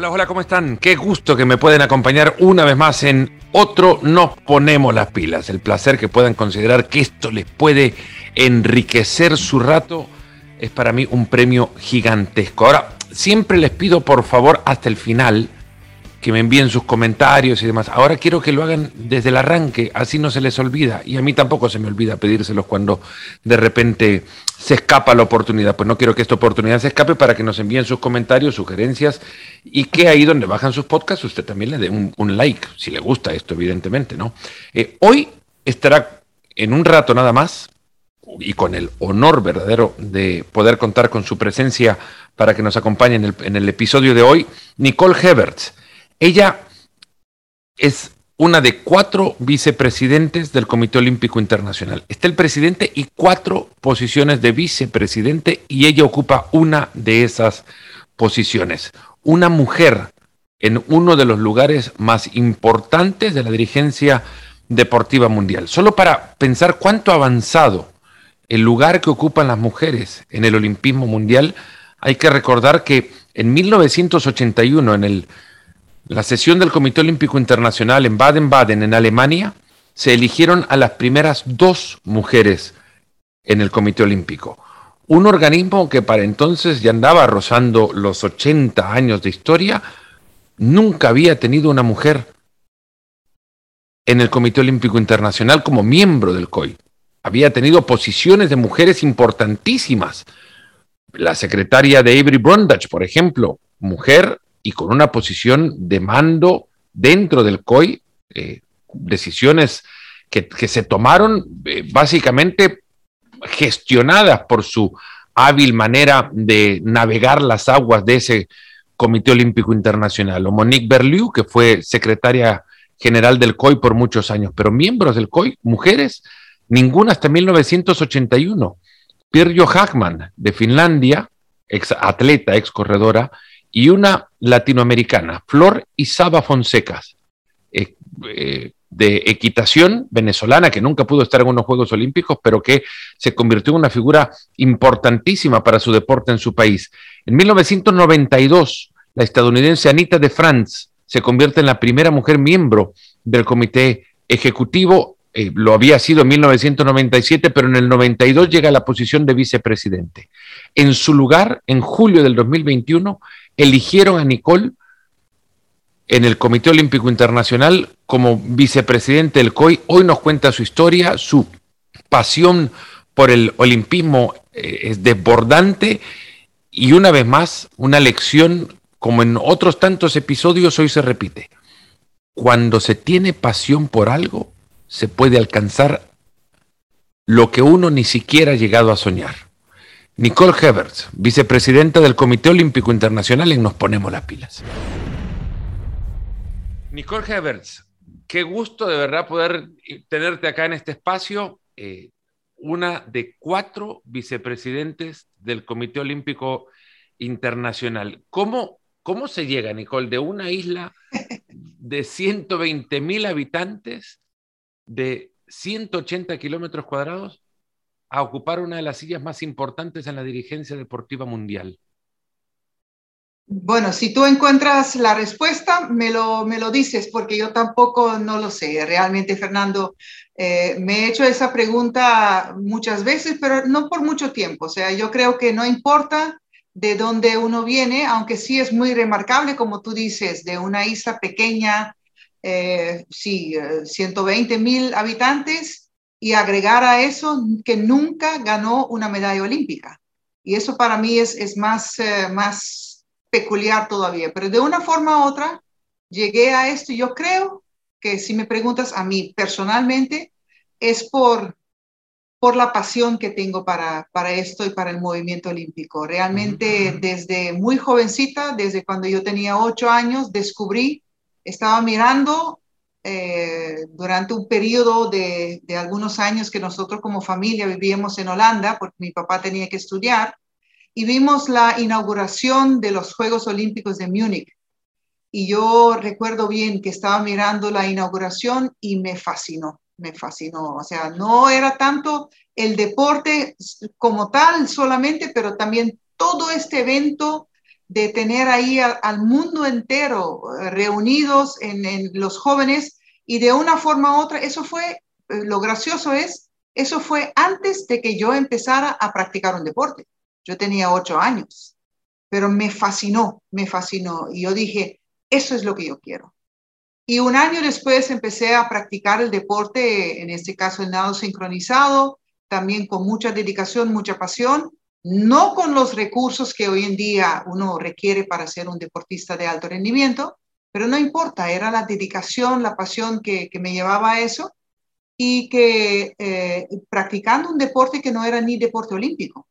Hola, hola, ¿cómo están? Qué gusto que me pueden acompañar una vez más en otro Nos Ponemos las Pilas. El placer que puedan considerar que esto les puede enriquecer su rato es para mí un premio gigantesco. Ahora, siempre les pido por favor hasta el final que me envíen sus comentarios y demás. Ahora quiero que lo hagan desde el arranque, así no se les olvida. Y a mí tampoco se me olvida pedírselos cuando de repente se escapa la oportunidad. Pues no quiero que esta oportunidad se escape para que nos envíen sus comentarios, sugerencias y que ahí donde bajan sus podcasts usted también le dé un, like, si le gusta esto, evidentemente, ¿no? Eh, hoy estará en un rato nada más y con el honor verdadero de poder contar con su presencia para que nos acompañe en el, en el episodio de hoy, Nicole Heberts. Ella es una de cuatro vicepresidentes del Comité Olímpico Internacional. Está el presidente y cuatro posiciones de vicepresidente y ella ocupa una de esas posiciones. Una mujer en uno de los lugares más importantes de la dirigencia deportiva mundial. Solo para pensar cuánto ha avanzado el lugar que ocupan las mujeres en el olimpismo mundial, hay que recordar que en 1981, en el la sesión del Comité Olímpico Internacional en Baden-Baden, en Alemania, se eligieron a las primeras dos mujeres en el Comité Olímpico. Un organismo que para entonces ya andaba rozando los 80 años de historia, nunca había tenido una mujer en el Comité Olímpico Internacional como miembro del COI. Había tenido posiciones de mujeres importantísimas. La secretaria de Avery Brundage, por ejemplo, mujer y con una posición de mando dentro del COI, eh, decisiones que, se tomaron eh, básicamente gestionadas por su hábil manera de navegar las aguas de ese Comité Olímpico Internacional, o Monique Berliu, que fue secretaria general del COI por muchos años, pero miembros del COI, mujeres, ninguna hasta 1981. Pirjo Hagman, de Finlandia, ex atleta, ex corredora, y una latinoamericana, Flor Isaba Fonsecas, eh, eh, de equitación venezolana, que nunca pudo estar en unos Juegos Olímpicos, pero que se convirtió en una figura importantísima para su deporte en su país. En 1992, la estadounidense Anita de France se convierte en la primera mujer miembro del comité ejecutivo. Eh, lo había sido en 1997, pero en el 92 llega a la posición de vicepresidente. En su lugar, en julio del 2021, eligieron a Nicole en el Comité Olímpico Internacional como vicepresidente del COI. Hoy nos cuenta su historia, su pasión por el olimpismo eh, es desbordante y una vez más una lección como en otros tantos episodios hoy se repite. Cuando se tiene pasión por algo, se puede alcanzar lo que uno ni siquiera ha llegado a soñar. Nicole Heberts, vicepresidenta del Comité Olímpico Internacional en Nos Ponemos las Pilas. Nicole Heberts, qué gusto de verdad poder tenerte acá en este espacio. Eh, una de cuatro vicepresidentes del Comité Olímpico Internacional. ¿Cómo, ¿Cómo se llega, Nicole, de una isla de 120 mil habitantes, de 180 kilómetros cuadrados, a ocupar una de las sillas más importantes en la dirigencia deportiva mundial? Bueno, si tú encuentras la respuesta, me lo, me lo dices, porque yo tampoco no lo sé. Realmente, Fernando, eh, me he hecho esa pregunta muchas veces, pero no por mucho tiempo. O sea, yo creo que no importa de dónde uno viene, aunque sí es muy remarcable, como tú dices, de una isla pequeña, eh, sí, 120 eh, mil habitantes, y agregar a eso que nunca ganó una medalla olímpica. Y eso para mí es, es más, eh, más peculiar todavía. Pero de una forma u otra, llegué a esto y yo creo que si me preguntas a mí personalmente, es por, por la pasión que tengo para, para esto y para el movimiento olímpico. Realmente desde muy jovencita, desde cuando yo tenía ocho años, descubrí, estaba mirando eh, durante un periodo de, algunos años que nosotros como familia vivíamos en Holanda, porque mi papá tenía que estudiar, y vimos la inauguración de los Juegos Olímpicos de Múnich. Y yo recuerdo bien que estaba mirando la inauguración y me fascinó, me fascinó. O sea, no era tanto el deporte como tal solamente, pero también todo este evento de tener ahí al mundo entero eh, reunidos en, en, los jóvenes y de una forma u otra, eso fue, eh, lo gracioso es, eso fue antes de que yo empezara a practicar un deporte. Yo tenía ocho años, pero me fascinó, me fascinó. Y yo dije, eso es lo que yo quiero. Y un año después empecé a practicar el deporte, en este caso el nado sincronizado, también con mucha dedicación, mucha pasión, no con los recursos que hoy en día uno requiere para ser un deportista de alto rendimiento, pero no importa, era la dedicación, la pasión que, que me llevaba a eso y que eh, practicando un deporte que no era ni deporte olímpico,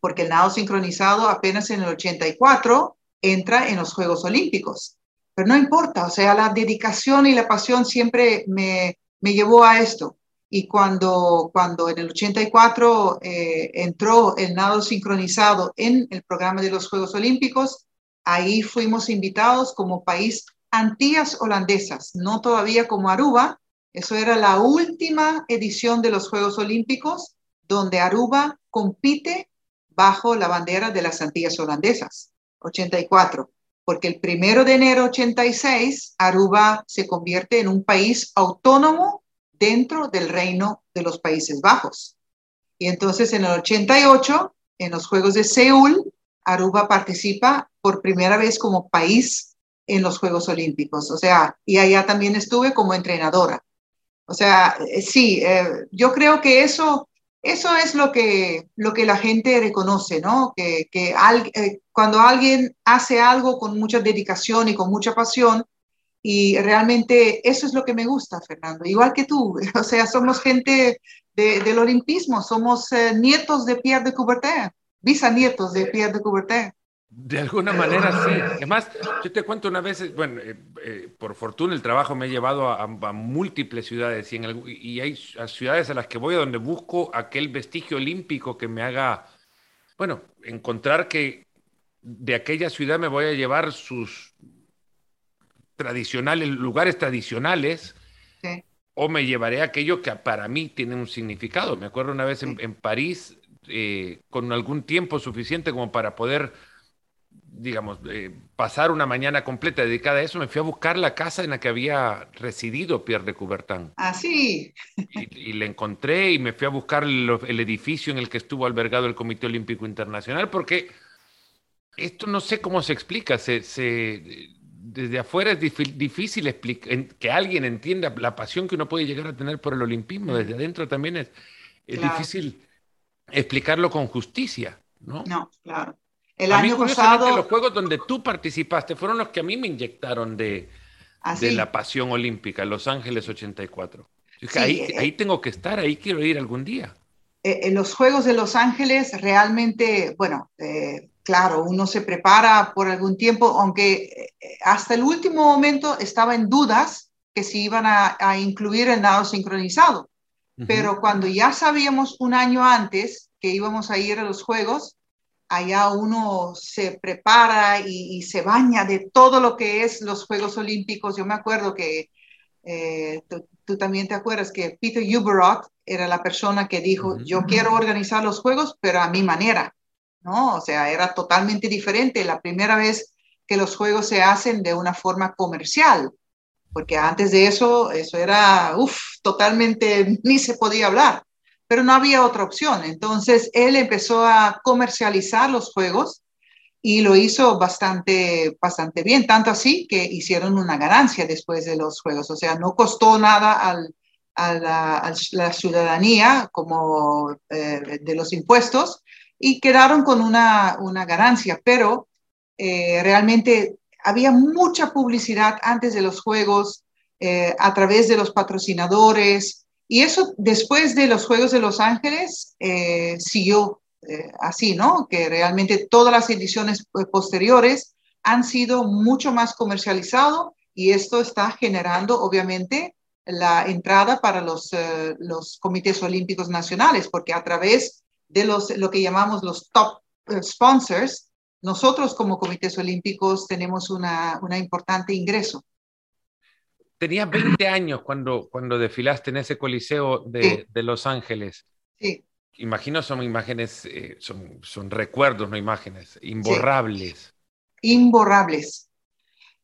porque el nado sincronizado apenas en el 84 entra en los Juegos Olímpicos. Pero no importa, o sea, la dedicación y la pasión siempre me, me llevó a esto. Y cuando, cuando en el 84 eh, entró el nado sincronizado en el programa de los Juegos Olímpicos, ahí fuimos invitados como país Antillas holandesas, no todavía como Aruba. Eso era la última edición de los Juegos Olímpicos donde Aruba compite bajo la bandera de las Antillas holandesas, 84, porque el primero de enero 86 Aruba se convierte en un país autónomo dentro del reino de los Países Bajos. Y entonces en el 88, en los Juegos de Seúl, Aruba participa por primera vez como país en los Juegos Olímpicos. O sea, y allá también estuve como entrenadora. O sea, eh, sí, eh, yo creo que eso, eso es lo que, lo que la gente reconoce, ¿no? Que, que eh, cuando alguien hace algo con mucha dedicación y con mucha pasión, y realmente eso es lo que me gusta, Fernando, igual que tú. O sea, somos gente del olimpismo, somos eh, nietos de Pierre de Coubertin, bisnietos de Pierre de Coubertin. De alguna manera sí. Además, yo te cuento una vez, bueno, eh, eh, por fortuna el trabajo me ha llevado a, múltiples ciudades y, en y hay ciudades a las que voy a donde busco aquel vestigio olímpico que me haga, bueno, encontrar que de aquella ciudad me voy a llevar sus tradicionales, lugares tradicionales, o me llevaré a aquello que para mí tiene un significado. Me acuerdo una vez en, París, eh, con algún tiempo suficiente como para poder, digamos, eh, pasar una mañana completa dedicada a eso, me fui a buscar la casa en la que había residido Pierre de Coubertin. Ah, sí. Y, le encontré y me fui a buscar el, edificio en el que estuvo albergado el Comité Olímpico Internacional, porque esto no sé cómo se explica, se desde afuera es difícil que alguien entienda la pasión que uno puede llegar a tener por el olimpismo. Desde adentro también es, difícil explicarlo con justicia, ¿no? No, claro. El año pasado. Los juegos donde tú participaste fueron los que a mí me inyectaron de, ¿Ah, de la pasión olímpica, Los Ángeles 84. ahí, eh, ahí tengo que estar, ahí quiero ir algún día. Eh, en los Juegos de Los Ángeles realmente, bueno, eh, claro, uno se prepara por algún tiempo, aunque eh, hasta el último momento estaba en dudas que si iban a, incluir el nado sincronizado. Pero cuando ya sabíamos un año antes que íbamos a ir a los Juegos, allá uno se prepara y, se baña de todo lo que es los Juegos Olímpicos. Yo me acuerdo que eh, tú, también te acuerdas que Peter Uberot era la persona que dijo, yo quiero organizar los Juegos, pero a mi manera. ¿No? O sea, era totalmente diferente la primera vez que los juegos se hacen de una forma comercial, porque antes de eso, eso era, uff, totalmente, ni se podía hablar, pero no había otra opción. Entonces, él empezó a comercializar los juegos y lo hizo bastante, bastante bien, tanto así que hicieron una ganancia después de los juegos, o sea, no costó nada al, a, la, ciudadanía como eh, de los impuestos, y quedaron con una, una ganancia, pero eh, realmente había mucha publicidad antes de los Juegos eh, a través de los patrocinadores y eso después de los Juegos de Los Ángeles eh, siguió así, ¿no? Que realmente todas las ediciones posteriores han sido mucho más comercializado y esto está generando obviamente la entrada para los, los comités olímpicos nacionales, porque a través de los, lo que llamamos los top eh, sponsors, nosotros como comités olímpicos tenemos una, una importante ingreso. Tenías 20 años cuando, cuando desfilaste en ese coliseo de, de Los Ángeles. Sí. Imagino son imágenes, eh, son, son recuerdos, no imágenes, imborrables. imborrables.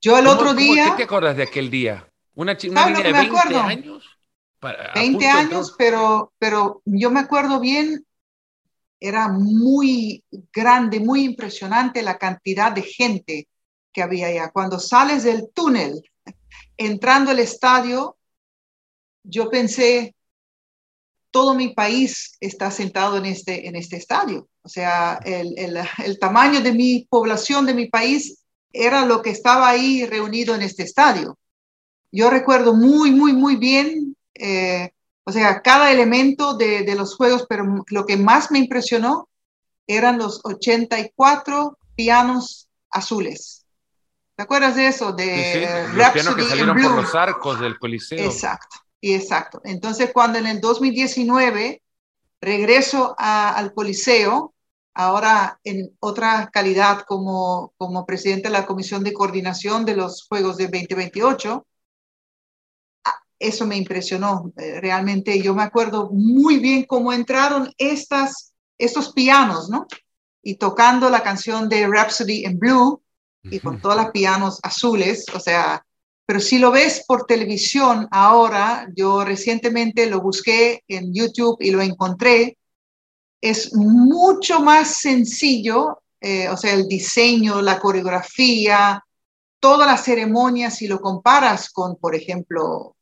Yo el otro día... ¿Qué te acuerdas de aquel día? Una, una niña de 20 años. 20 años, pero, pero yo me acuerdo bien, era muy grande, muy impresionante la cantidad de gente que había allá. Cuando sales del túnel, entrando al estadio, yo pensé, todo mi país está sentado en este, en este estadio. O sea, el, el, el, tamaño de mi población, de mi país, era lo que estaba ahí reunido en este estadio. Yo recuerdo muy, muy, muy bien, eh, o sea, cada elemento de, de, los juegos, pero lo que más me impresionó eran los 84 pianos azules. ¿Te acuerdas de eso? De sí, sí. Los pianos que salieron por los arcos del Coliseo. Exacto, y exacto. Entonces, cuando en el 2019 regreso a, al Coliseo, ahora en otra calidad como, como presidente de la Comisión de Coordinación de los Juegos de 2028, eso me impresionó. Eh, realmente yo me acuerdo muy bien cómo entraron estas, estos pianos, ¿no? Y tocando la canción de Rhapsody in Blue, y con todos los pianos azules, o sea, pero si lo ves por televisión ahora, yo recientemente lo busqué en YouTube y lo encontré, es mucho más sencillo, eh, o sea, el diseño, la coreografía, toda la ceremonia, si lo comparas con, por ejemplo,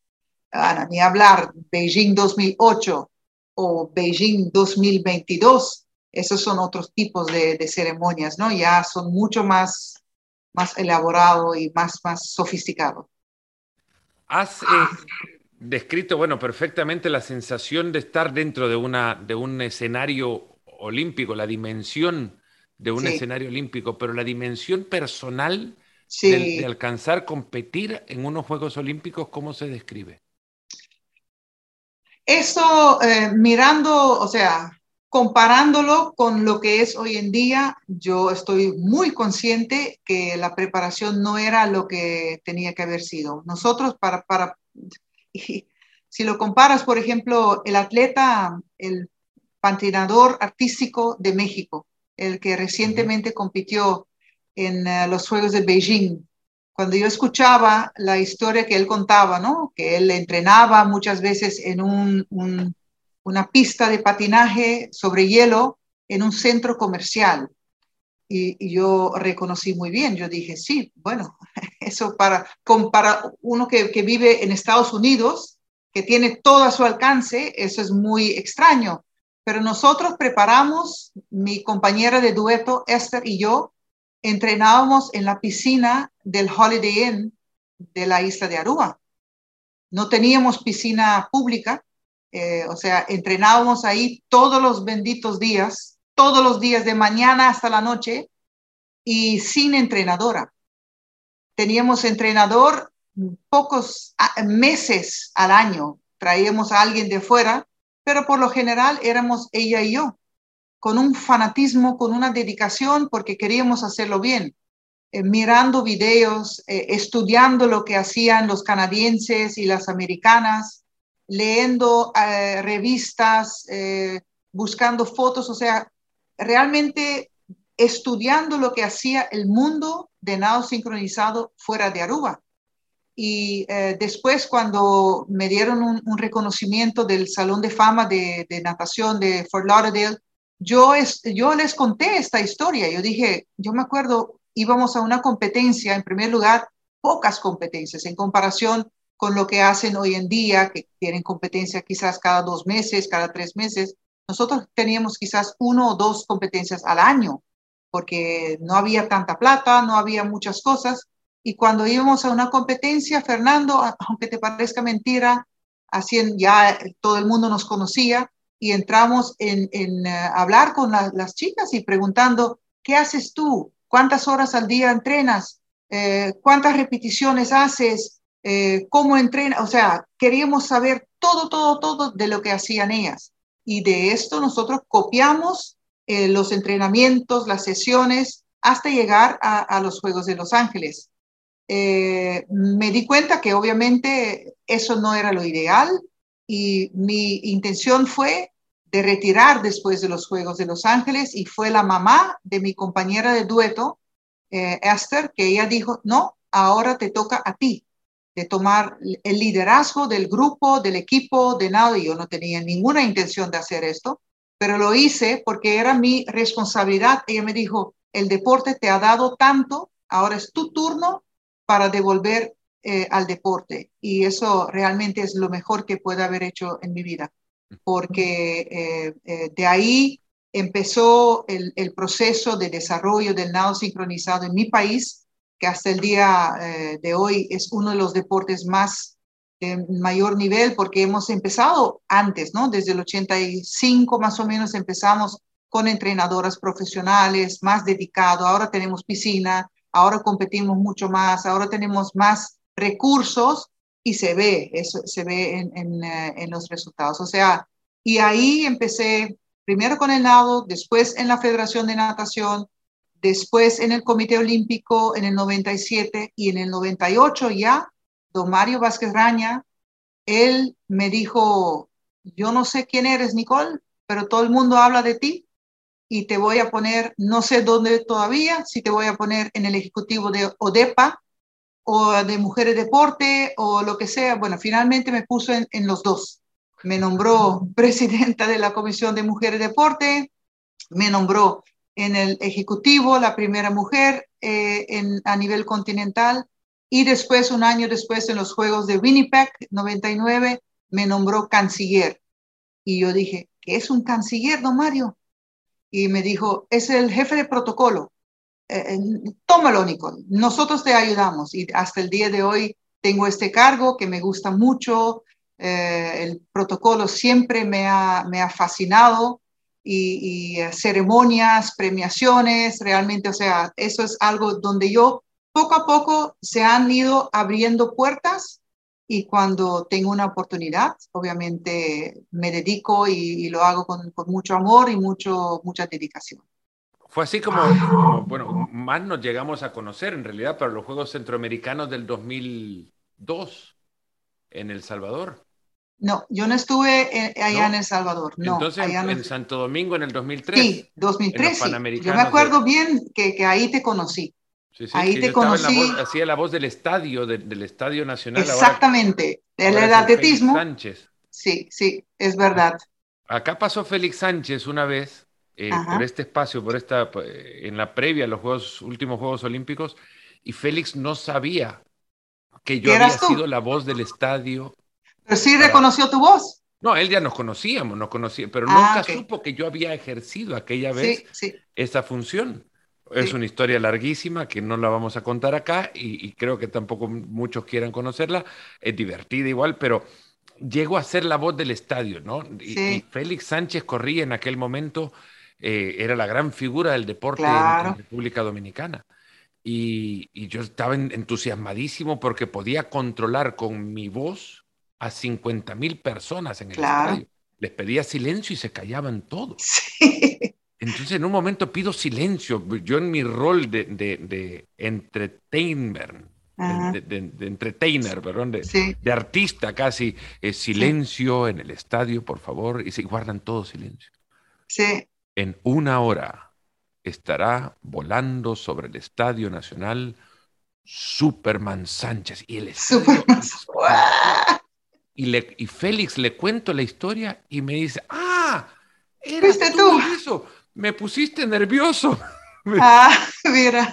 Ana, ni hablar, Beijing 2008 o Beijing 2022, esos son otros tipos de, de ceremonias, ¿no? Ya son mucho más más elaborado y más, más sofisticado. Has eh, descrito, bueno, perfectamente la sensación de estar dentro de, una, de un escenario olímpico, la dimensión de un sí. escenario olímpico, pero la dimensión personal sí. de, de, alcanzar competir en unos Juegos Olímpicos, ¿cómo se describe? Eso, eh, mirando, o sea, comparándolo con lo que es hoy en día, yo estoy muy consciente que la preparación no era lo que tenía que haber sido. Nosotros, para, para si lo comparas, por ejemplo, el atleta, el patinador artístico de México, el que recientemente compitió en uh, los Juegos de Beijing, cuando yo escuchaba la historia que él contaba, ¿no? Que él entrenaba muchas veces en un, un una pista de patinaje sobre hielo en un centro comercial. Y, yo reconocí muy bien, yo dije, sí, bueno, eso para, para uno que, que, vive en Estados Unidos, que tiene todo a su alcance, eso es muy extraño. Pero nosotros preparamos, mi compañera de dueto, Esther y yo, entrenábamos en la piscina del Holiday Inn de la isla de Aruba. No teníamos piscina pública, eh, o sea, entrenábamos ahí todos los benditos días, todos los días de mañana hasta la noche y sin entrenadora. Teníamos entrenador pocos meses al año, traíamos a alguien de fuera, pero por lo general éramos ella y yo, con un fanatismo, con una dedicación, porque queríamos hacerlo bien. Eh, mirando videos, eh, estudiando lo que hacían los canadienses y las americanas, leyendo eh, revistas, buscando fotos, o sea, realmente estudiando lo que hacía el mundo de nado sincronizado fuera de Aruba. Y después cuando me dieron un, reconocimiento del Salón de Fama de, Natación de Fort Lauderdale, yo, es, yo les conté esta historia. Yo dije, yo me acuerdo, íbamos a una competencia, en primer lugar, pocas competencias en comparación con lo que hacen hoy en día, que tienen competencia quizás cada dos meses, cada tres meses. Nosotros teníamos quizás uno o dos competencias al año, porque no había tanta plata, no había muchas cosas. Y cuando íbamos a una competencia, Fernando, aunque te parezca mentira, así ya todo el mundo nos conocía y entramos en, en uh, hablar con la, las chicas y preguntando, ¿qué haces tú? ¿Cuántas horas al día entrenas? Eh, ¿Cuántas repeticiones haces? eh, cómo entrena, o sea, queríamos saber todo, todo, todo de lo que hacían ellas. Y de esto nosotros copiamos eh, los entrenamientos, las sesiones, hasta llegar a, a los Juegos de Los Ángeles. Eh, me di cuenta que obviamente eso no era lo ideal y mi intención fue de retirar después de los Juegos de Los Ángeles y fue la mamá de mi compañera de dueto eh, Esther, que ella dijo, no, ahora te toca a ti de tomar el liderazgo del grupo, del equipo, de nada. Yo no tenía ninguna intención de hacer esto, pero lo hice porque era mi responsabilidad. Ella me dijo, el deporte te ha dado tanto, ahora es tu turno para devolver eh, al deporte. Y eso realmente es lo mejor que puedo haber hecho en mi vida, porque eh, eh, de ahí empezó el, el, proceso de desarrollo del nado sincronizado en mi país, que hasta el día de hoy es uno de los deportes más de mayor nivel, porque hemos empezado antes, ¿no? Desde el 85 más o menos empezamos con entrenadoras profesionales, más dedicado. Ahora tenemos piscina, ahora competimos mucho más, ahora tenemos más recursos y se ve, eso se ve en, eh, en, los resultados. O sea, y ahí empecé primero con el nado, después en la Federación de Natación, después en el Comité Olímpico en el 97 y en el 98 ya, don Mario Vázquez Raña, él me dijo, yo no sé quién eres, Nicole, pero todo el mundo habla de ti y te voy a poner, no sé dónde todavía, si te voy a poner en el ejecutivo de ODEPA o de Mujeres Deporte o lo que sea. Bueno, finalmente me puso en, los dos. Me nombró presidenta de la Comisión de Mujeres Deporte, me nombró en el ejecutivo, la primera mujer eh, en, a nivel continental, y después, un año después, en los Juegos de Winnipeg, 99, me nombró canciller. Y yo dije, ¿qué es un canciller, don Mario? y me dijo, es el jefe de protocolo. Eh, eh, tómalo, Nicole, nosotros te ayudamos. Y hasta el día de hoy tengo este cargo que me gusta mucho. Eh, el protocolo siempre me ha, me ha fascinado y, y ceremonias, premiaciones, realmente, o sea, eso es algo donde yo poco a poco se han ido abriendo puertas y cuando tengo una oportunidad, obviamente me dedico y, lo hago con, mucho amor y mucho, mucha dedicación. Fue así como, bueno, más nos llegamos a conocer en realidad para los Juegos Centroamericanos del 2002 en El Salvador. No, yo no estuve allá en El Salvador. No, Entonces en, Santo Domingo en el 2003. Sí, 2003. Yo me acuerdo bien que, que ahí te conocí. Ahí te conocí. hacía la voz del estadio, del Estadio Nacional. Exactamente, el atletismo. Sánchez. Sí, sí, es verdad. Acá pasó Félix Sánchez una vez eh, por este espacio, por esta, en la previa a los juegos, últimos Juegos Olímpicos, y Félix no sabía que yo había sido la voz del estadio. Pero sí reconoció tu voz. No, él ya nos conocíamos, nos conocía, pero ah, nunca supo que yo había ejercido aquella vez esa función. Es una historia larguísima que no la vamos a contar acá y, creo que tampoco muchos quieran conocerla. Es divertida igual, pero llegó a ser la voz del estadio, ¿no? Y, Félix Sánchez corría en aquel momento, eh, era la gran figura del deporte en, República Dominicana. Y, yo estaba entusiasmadísimo porque podía controlar con mi voz a 50 mil personas en el estadio. Les pedía silencio y se callaban todos. Sí. Entonces, en un momento pido silencio. Yo en mi rol de, de, de entertainer, de, entertainer, perdón, de, artista casi, es silencio en el estadio, por favor, y se guardan todo silencio. Sí. En una hora estará volando sobre el Estadio Nacional Superman Sánchez y el estadio. y, le, y Félix le cuento la historia y me dice, ah, eres tú, tú? Eso me pusiste nervioso. Ah, mira.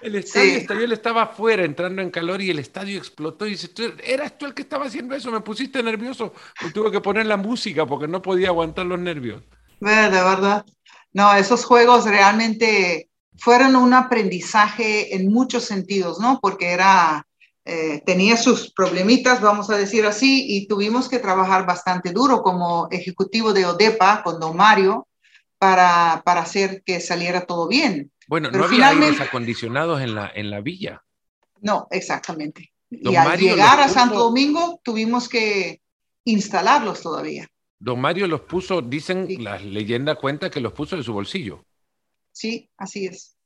El estadio estalló, él estaba afuera entrando en calor y el estadio explotó y dice, ¿eras tú el que estaba haciendo eso? Me pusiste nervioso. Y tuve que poner la música porque no podía aguantar los nervios. De verdad. No, esos juegos realmente fueron un aprendizaje en muchos sentidos, ¿no? Porque era, eh, tenía sus problemitas, vamos a decir así, y tuvimos que trabajar bastante duro como ejecutivo de ODEPA con don Mario para, para hacer que saliera todo bien. Bueno, no había aires acondicionados en la, en la villa. No, exactamente. y al llegar a Santo Domingo tuvimos que instalarlos todavía. Don Mario los puso, dicen, la leyenda cuenta que los puso en su bolsillo. Sí, así es.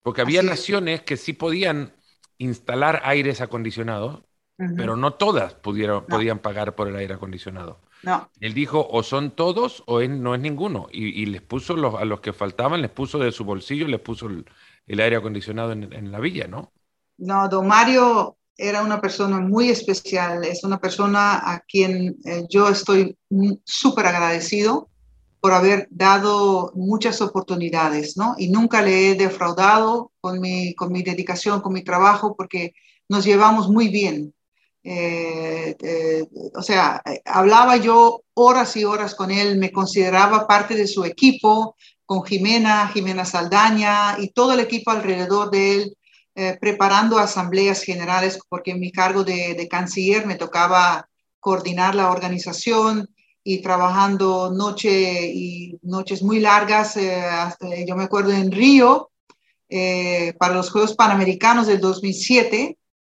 Porque había naciones que sí podían instalar aires acondicionados, pero no todas pudieron, podían pagar por el aire acondicionado. No. Él dijo, o son todos o no es ninguno. Y, les puso los, a los que faltaban, les puso de su bolsillo, les puso el aire acondicionado en, la villa, ¿no? No, don Mario era una persona muy especial, es una persona a quien eh, yo estoy súper agradecido por haber dado muchas oportunidades, ¿no? Y nunca le he defraudado con mi, con mi dedicación, con mi trabajo, porque nos llevamos muy bien. Eh, eh, o sea, hablaba yo horas y horas con él, me consideraba parte de su equipo, con Jimena, Jimena Saldaña y todo el equipo alrededor de él, eh, preparando asambleas generales, porque en mi cargo de, canciller me tocaba coordinar la organización, y trabajando noche y noches muy largas. Eh, yo me acuerdo en Río, eh, para los Juegos Panamericanos del 2007,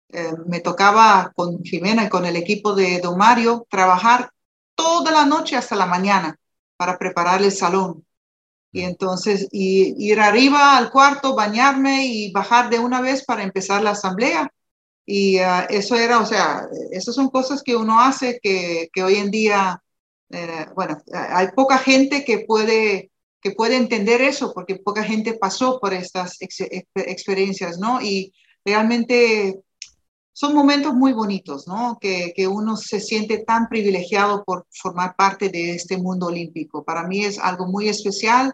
eh, me tocaba con Jimena y con el equipo de Don Mario trabajar toda la noche hasta la mañana para preparar el salón. Y entonces y, ir arriba al cuarto, bañarme y bajar de una vez para empezar la asamblea. Y eso era, o sea, esas son cosas que uno hace que, que hoy en día eh, bueno, hay poca gente que puede, que puede entender eso, porque poca gente pasó por estas experiencias, ¿no? Y realmente son momentos muy bonitos, ¿no? Que, que, uno se siente tan privilegiado por formar parte de este mundo olímpico. Para mí es algo muy especial.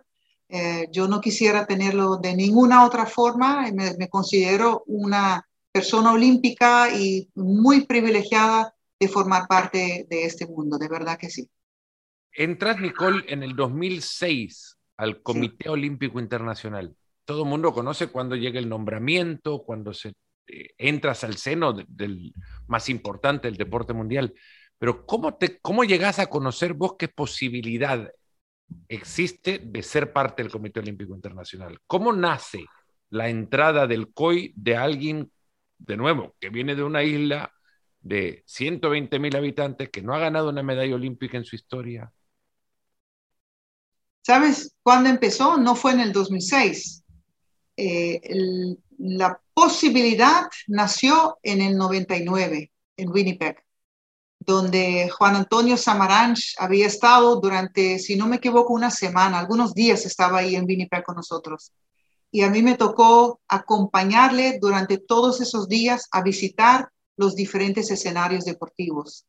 Eh, yo no quisiera tenerlo de ninguna otra forma. Me, me considero una persona olímpica y muy privilegiada de formar parte de este mundo, de verdad que sí. Entras, Nicole, en el 2006 al Comité Olímpico Internacional. Todo el mundo conoce cuando llega el nombramiento, cuando se, eh, entras al seno del más importante del deporte mundial. Pero ¿cómo, te, ¿cómo llegas a conocer vos qué posibilidad existe de ser parte del Comité Olímpico Internacional? ¿Cómo nace la entrada del COI de alguien, de nuevo, que viene de una isla de 120 mil habitantes, que no ha ganado una medalla olímpica en su historia, ¿Sabes cuándo empezó? No fue en el 2006. Eh, la posibilidad nació en el 99, en Winnipeg, donde Juan Antonio Samaranch había estado durante, si no me equivoco, una semana, algunos días estaba ahí en Winnipeg con nosotros. Y a mí me tocó acompañarle durante todos esos días a visitar los diferentes escenarios deportivos.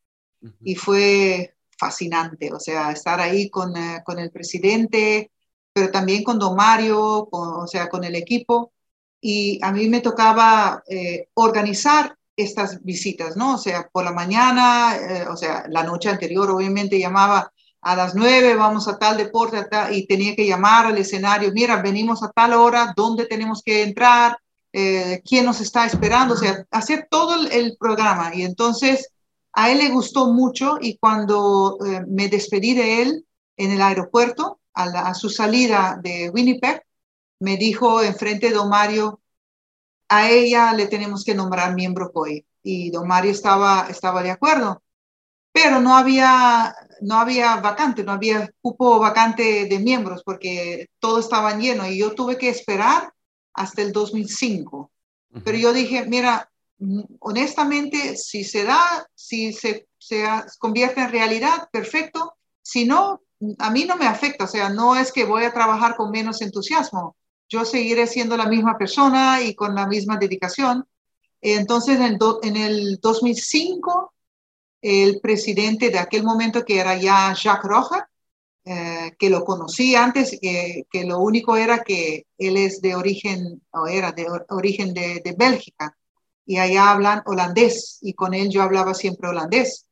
Y fue fascinante, o sea, estar ahí con, eh, con el presidente, pero también con Don Mario, o sea, con el equipo. Y a mí me tocaba eh, organizar estas visitas, ¿no? O sea, por la mañana, eh, o sea, la noche anterior obviamente llamaba a las nueve, vamos a tal deporte, y tenía que llamar al escenario, mira, venimos a tal hora, ¿dónde tenemos que entrar? ¿Quién nos está esperando? O sea, hacer todo el, programa. Y entonces a él le gustó mucho y cuando eh, me despedí de él en el aeropuerto, a, su salida de Winnipeg, me dijo enfrente de Mario, a ella le tenemos que nombrar miembro COI. Y Don Mario estaba, estaba de acuerdo, pero no había, no había vacante, no había cupo vacante de miembros porque todo estaba lleno y yo tuve que esperar hasta el 2005. Pero yo dije, mira, honestamente, si se da, si se, se, convierte en realidad, perfecto. Si no, a mí no me afecta, o sea, no es que voy a trabajar con menos entusiasmo. Yo seguiré siendo la misma persona y con la misma dedicación. Entonces, en, el 2005, el presidente de aquel momento, que era ya Jacques Roja, eh, que lo conocí antes, que, lo único era que él es de origen, o era de origen de, de Bélgica y allá hablan holandés y con él yo hablaba siempre holandés.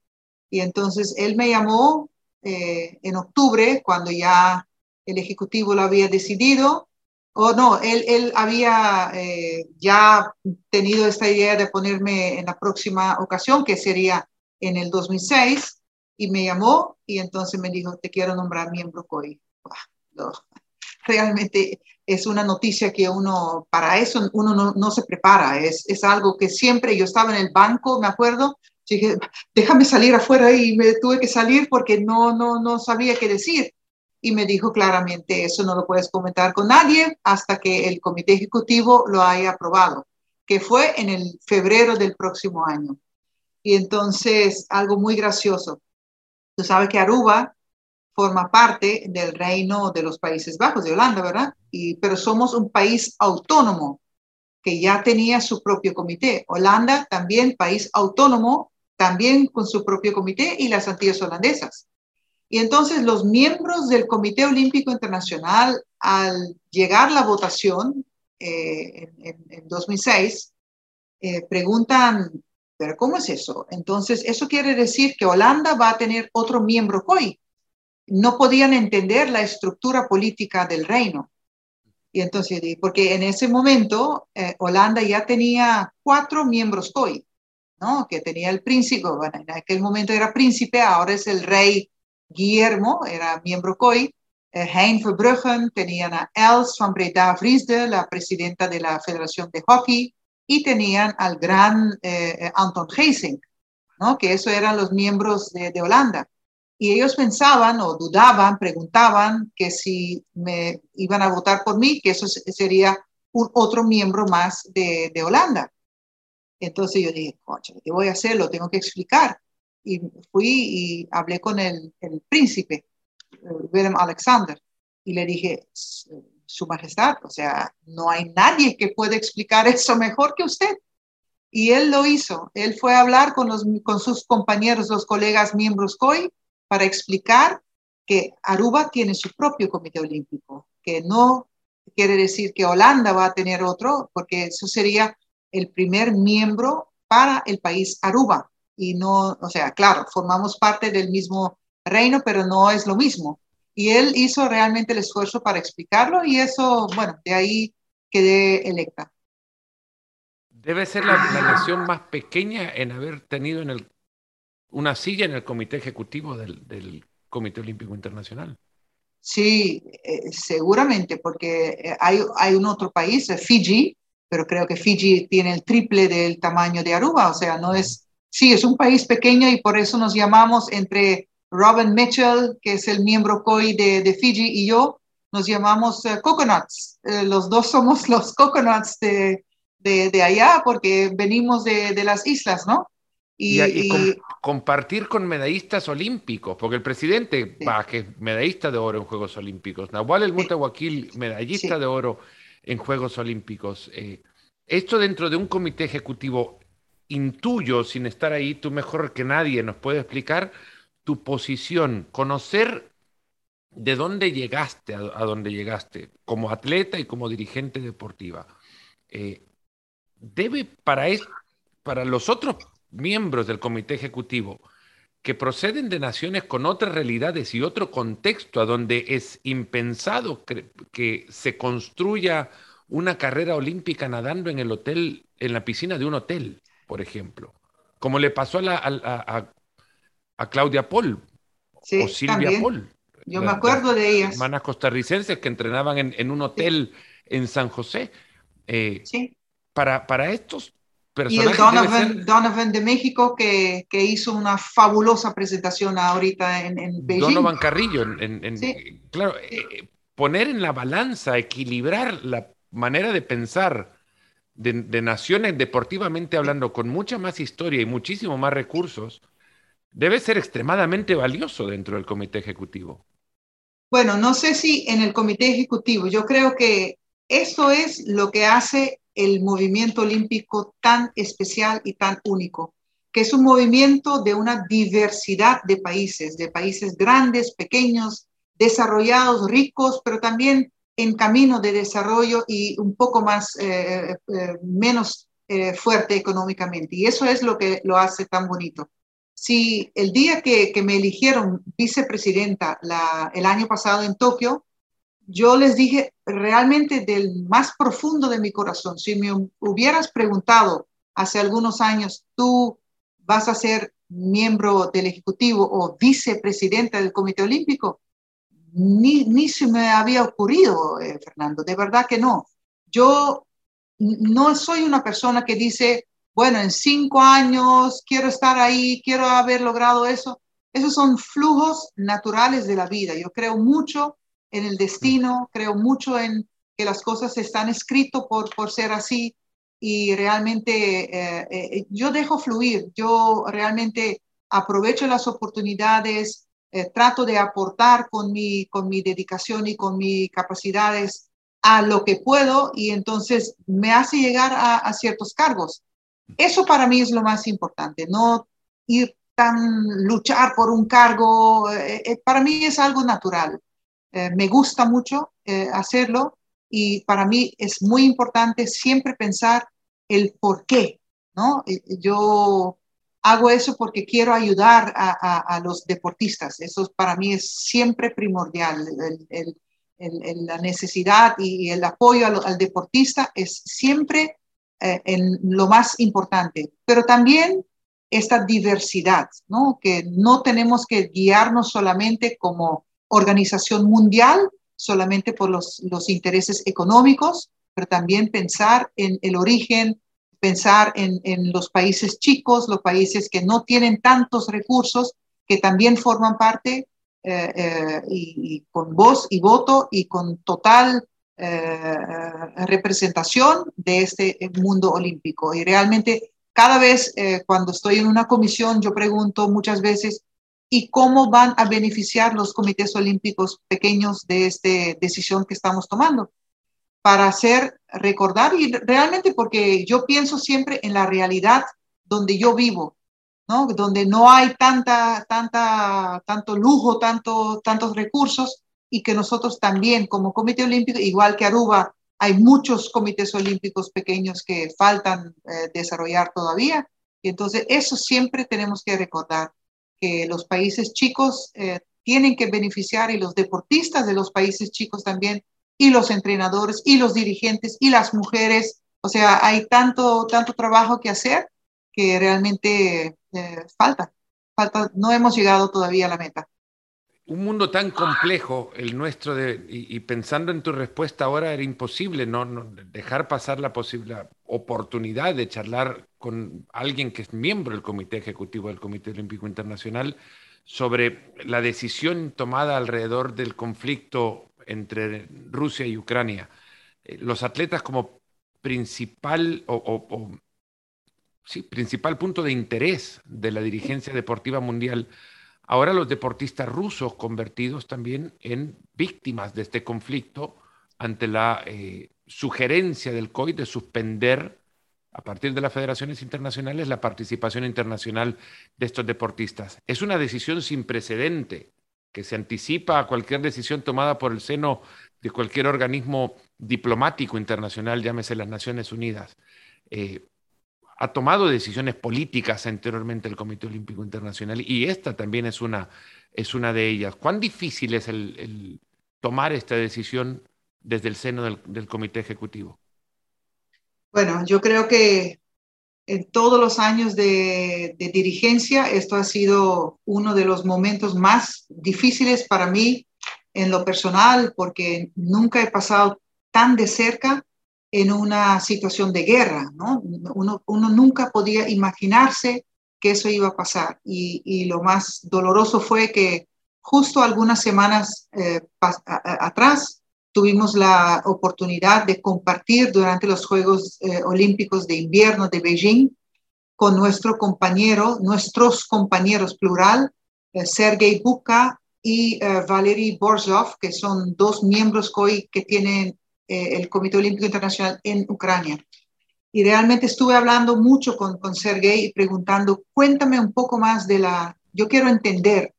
Y entonces él me llamó eh, en octubre cuando ya el ejecutivo lo había decidido, o no, él, él había eh, ya tenido esta idea de ponerme en la próxima ocasión, que sería en el 2006, y me llamó y entonces me dijo, te quiero nombrar miembro COI. Realmente es una noticia que uno, para eso uno no, se prepara, es, es, algo que siempre, yo estaba en el banco, me acuerdo, dije, déjame salir afuera y me tuve que salir porque no, no, no sabía qué decir. Y me dijo claramente, eso no lo puedes comentar con nadie hasta que el comité ejecutivo lo haya aprobado, que fue en el febrero del próximo año. Y entonces, algo muy gracioso. Tú sabes que Aruba forma parte del reino de los Países Bajos, de Holanda, ¿verdad? Y, pero somos un país autónomo que ya tenía su propio comité. Holanda también, país autónomo, también con su propio comité y las Antillas holandesas. Y entonces los miembros del Comité Olímpico Internacional, al llegar la votación eh, en, 2006, eh, preguntan, ¿pero cómo es eso? Entonces, eso quiere decir que Holanda va a tener otro miembro COI. No podían entender la estructura política del reino. Y entonces, porque en ese momento eh, Holanda ya tenía cuatro miembros COI, ¿no? Que tenía el príncipe, bueno, en aquel momento era príncipe, ahora es el rey Guillermo, era miembro COI. Eh, hein Verbruggen, tenían a Els van Breda Vriesde, la presidenta de la Federación de Hockey, y tenían al gran eh, Anton Geesink, ¿no? Que esos eran los miembros de, Holanda y ellos pensaban o dudaban, preguntaban que si me iban a votar por mí, que eso sería un otro miembro más de, de Holanda. Entonces yo dije, ¿qué voy a hacer? Lo tengo que explicar. Y fui y hablé con el, el príncipe, eh, Willem Alexander, y le dije, Su Majestad, o sea, no hay nadie que pueda explicar eso mejor que usted. Y él lo hizo. Él fue a hablar con, los, con sus compañeros, los colegas miembros COI, para explicar que Aruba tiene su propio comité olímpico, que no quiere decir que Holanda va a tener otro, porque eso sería el primer miembro para el país Aruba. Y no, o sea, claro, formamos parte del mismo reino, pero no es lo mismo. Y él hizo realmente el esfuerzo para explicarlo y eso, bueno, de ahí quedé electa. Debe ser la, la nación más pequeña en haber tenido en el una silla en el comité ejecutivo del, Comité Olímpico Internacional. Sí, eh, seguramente, porque eh, hay, hay un otro país, Fiji, pero creo que Fiji tiene el triple del tamaño de Aruba, o sea, no es, sí, es un país pequeño y por eso nos llamamos entre Robin Mitchell, que es el miembro COI de, Fiji, y yo, nos llamamos eh, Coconuts. los dos somos los Coconuts de, de, allá porque venimos de, de, las islas, ¿no? Y, compartir con medallistas olímpicos, porque el presidente, que es medallista de oro en Juegos Olímpicos, Nahual El Mutahuaquil, medallista de oro en Juegos Olímpicos. Eh, esto dentro de un comité ejecutivo, intuyo, sin estar ahí, tú mejor que nadie nos puede explicar tu posición, conocer de dónde llegaste a, dónde llegaste, como atleta y como dirigente deportiva. Eh, debe para, para los otros miembros del comité ejecutivo que proceden de naciones con otras realidades y otro contexto, a donde es impensado que, se construya una carrera olímpica nadando en el hotel, en la piscina de un hotel, por ejemplo, como le pasó a, a, Claudia Paul o Silvia Paul. Yo me acuerdo de ellas. Hermanas costarricenses que entrenaban en, un hotel en San José. Eh, sí. Para, para estos y el Donovan, Donovan, de México que, que, hizo una fabulosa presentación ahorita en, en Beijing. Donovan Carrillo, en, claro, eh, poner en la balanza, equilibrar la manera de pensar de, de, naciones deportivamente hablando con mucha más historia y muchísimo más recursos, debe ser extremadamente valioso dentro del comité ejecutivo. Bueno, no sé si en el comité ejecutivo, yo creo que eso es lo que hace el movimiento olímpico tan especial y tan único, que es un movimiento de una diversidad de países, de países grandes, pequeños, desarrollados, ricos, pero también en camino de desarrollo y un poco más, eh, eh, menos eh, fuerte económicamente. Y eso es lo que lo hace tan bonito. Si el día que, me eligieron vicepresidenta el año pasado en Tokio, yo les dije realmente del más profundo de mi corazón, si me hubieras preguntado hace algunos años, tú vas a ser miembro del Ejecutivo o vicepresidenta del Comité Olímpico, ni, ni se me había ocurrido, eh, Fernando, de verdad que no. Yo no soy una persona que dice, bueno, en cinco años quiero estar ahí, quiero haber logrado eso. Esos son flujos naturales de la vida. Yo creo mucho en el destino, creo mucho en que las cosas están escritas por, por ser así y realmente eh, eh, yo dejo fluir, yo realmente aprovecho las oportunidades, eh, trato de aportar con mi, con mi dedicación y con mis capacidades a lo que puedo y entonces me hace llegar a, ciertos cargos. Eso para mí es lo más importante, no ir tan luchar por un cargo, eh, eh, para mí es algo natural. me gusta mucho hacerlo y para mí es muy importante siempre pensar el por qué, ¿no? Yo hago eso porque quiero ayudar a, los deportistas. Eso para mí es siempre primordial. la necesidad y, el apoyo al, deportista es siempre eh, en lo más importante. Pero también esta diversidad, ¿no? que no tenemos que guiarnos solamente como organización mundial, solamente por los, los intereses económicos, pero también pensar en el origen, pensar en, los países chicos, los países que no tienen tantos recursos, que también forman parte eh, eh, y, con voz y voto y con total eh, representación de este mundo olímpico. Y realmente cada vez cuando estoy en una comisión, yo pregunto muchas veces, ¿y cómo van a beneficiar los comités olímpicos pequeños de esta decisión que estamos tomando? Para hacer recordar y realmente porque yo pienso siempre en la realidad donde yo vivo, ¿no? Donde no hay tanta, tanta, tanto lujo, tanto, tantos recursos y que nosotros también como Comité Olímpico, igual que Aruba, hay muchos comités olímpicos pequeños que faltan eh, desarrollar todavía. Y entonces eso siempre tenemos que recordar, que los países chicos eh, tienen que beneficiar y los deportistas de los países chicos también y los entrenadores y los dirigentes y las mujeres. O sea, hay tanto, tanto trabajo que hacer que realmente eh, falta, falta, no hemos llegado todavía a la meta. Un mundo tan complejo, el nuestro, de, y, pensando en tu respuesta ahora, era imposible no, dejar pasar la posible oportunidad de charlar con alguien que es miembro del Comité Ejecutivo del Comité Olímpico Internacional sobre la decisión tomada alrededor del conflicto entre Rusia y Ucrania, eh, los atletas como principal o, sí, principal punto de interés de la dirigencia deportiva mundial, ahora los deportistas rusos convertidos también en víctimas de este conflicto ante la eh, sugerencia del COI de suspender a partir de las federaciones internacionales la participación internacional de estos deportistas. Es una decisión sin precedente que se anticipa a cualquier decisión tomada por el seno de cualquier organismo diplomático internacional, llámese las Naciones Unidas. Eh, ha tomado decisiones políticas anteriormente el Comité Olímpico Internacional y esta también es una, es una de ellas. ¿Cuán difícil es el, tomar esta decisión desde el seno del, del Comité Ejecutivo? Bueno, yo creo que en todos los años de, dirigencia, esto ha sido uno de los momentos más difíciles para mí en lo personal, porque nunca he pasado tan de cerca en una situación de guerra, ¿no? Uno, nunca podía imaginarse que eso iba a pasar. Y, lo más doloroso fue que justo algunas semanas eh, atrás tuvimos la oportunidad de compartir durante los Juegos eh, Olímpicos de Invierno de Beijing con nuestro compañero, nuestros compañeros plural, eh, Sergei Buka y eh, Valery Borzov, que son dos miembros COI que tienen el Comité Olímpico Internacional en Ucrania. Y realmente estuve hablando mucho con, con Sergei y preguntando, cuéntame un poco más de la, yo quiero entender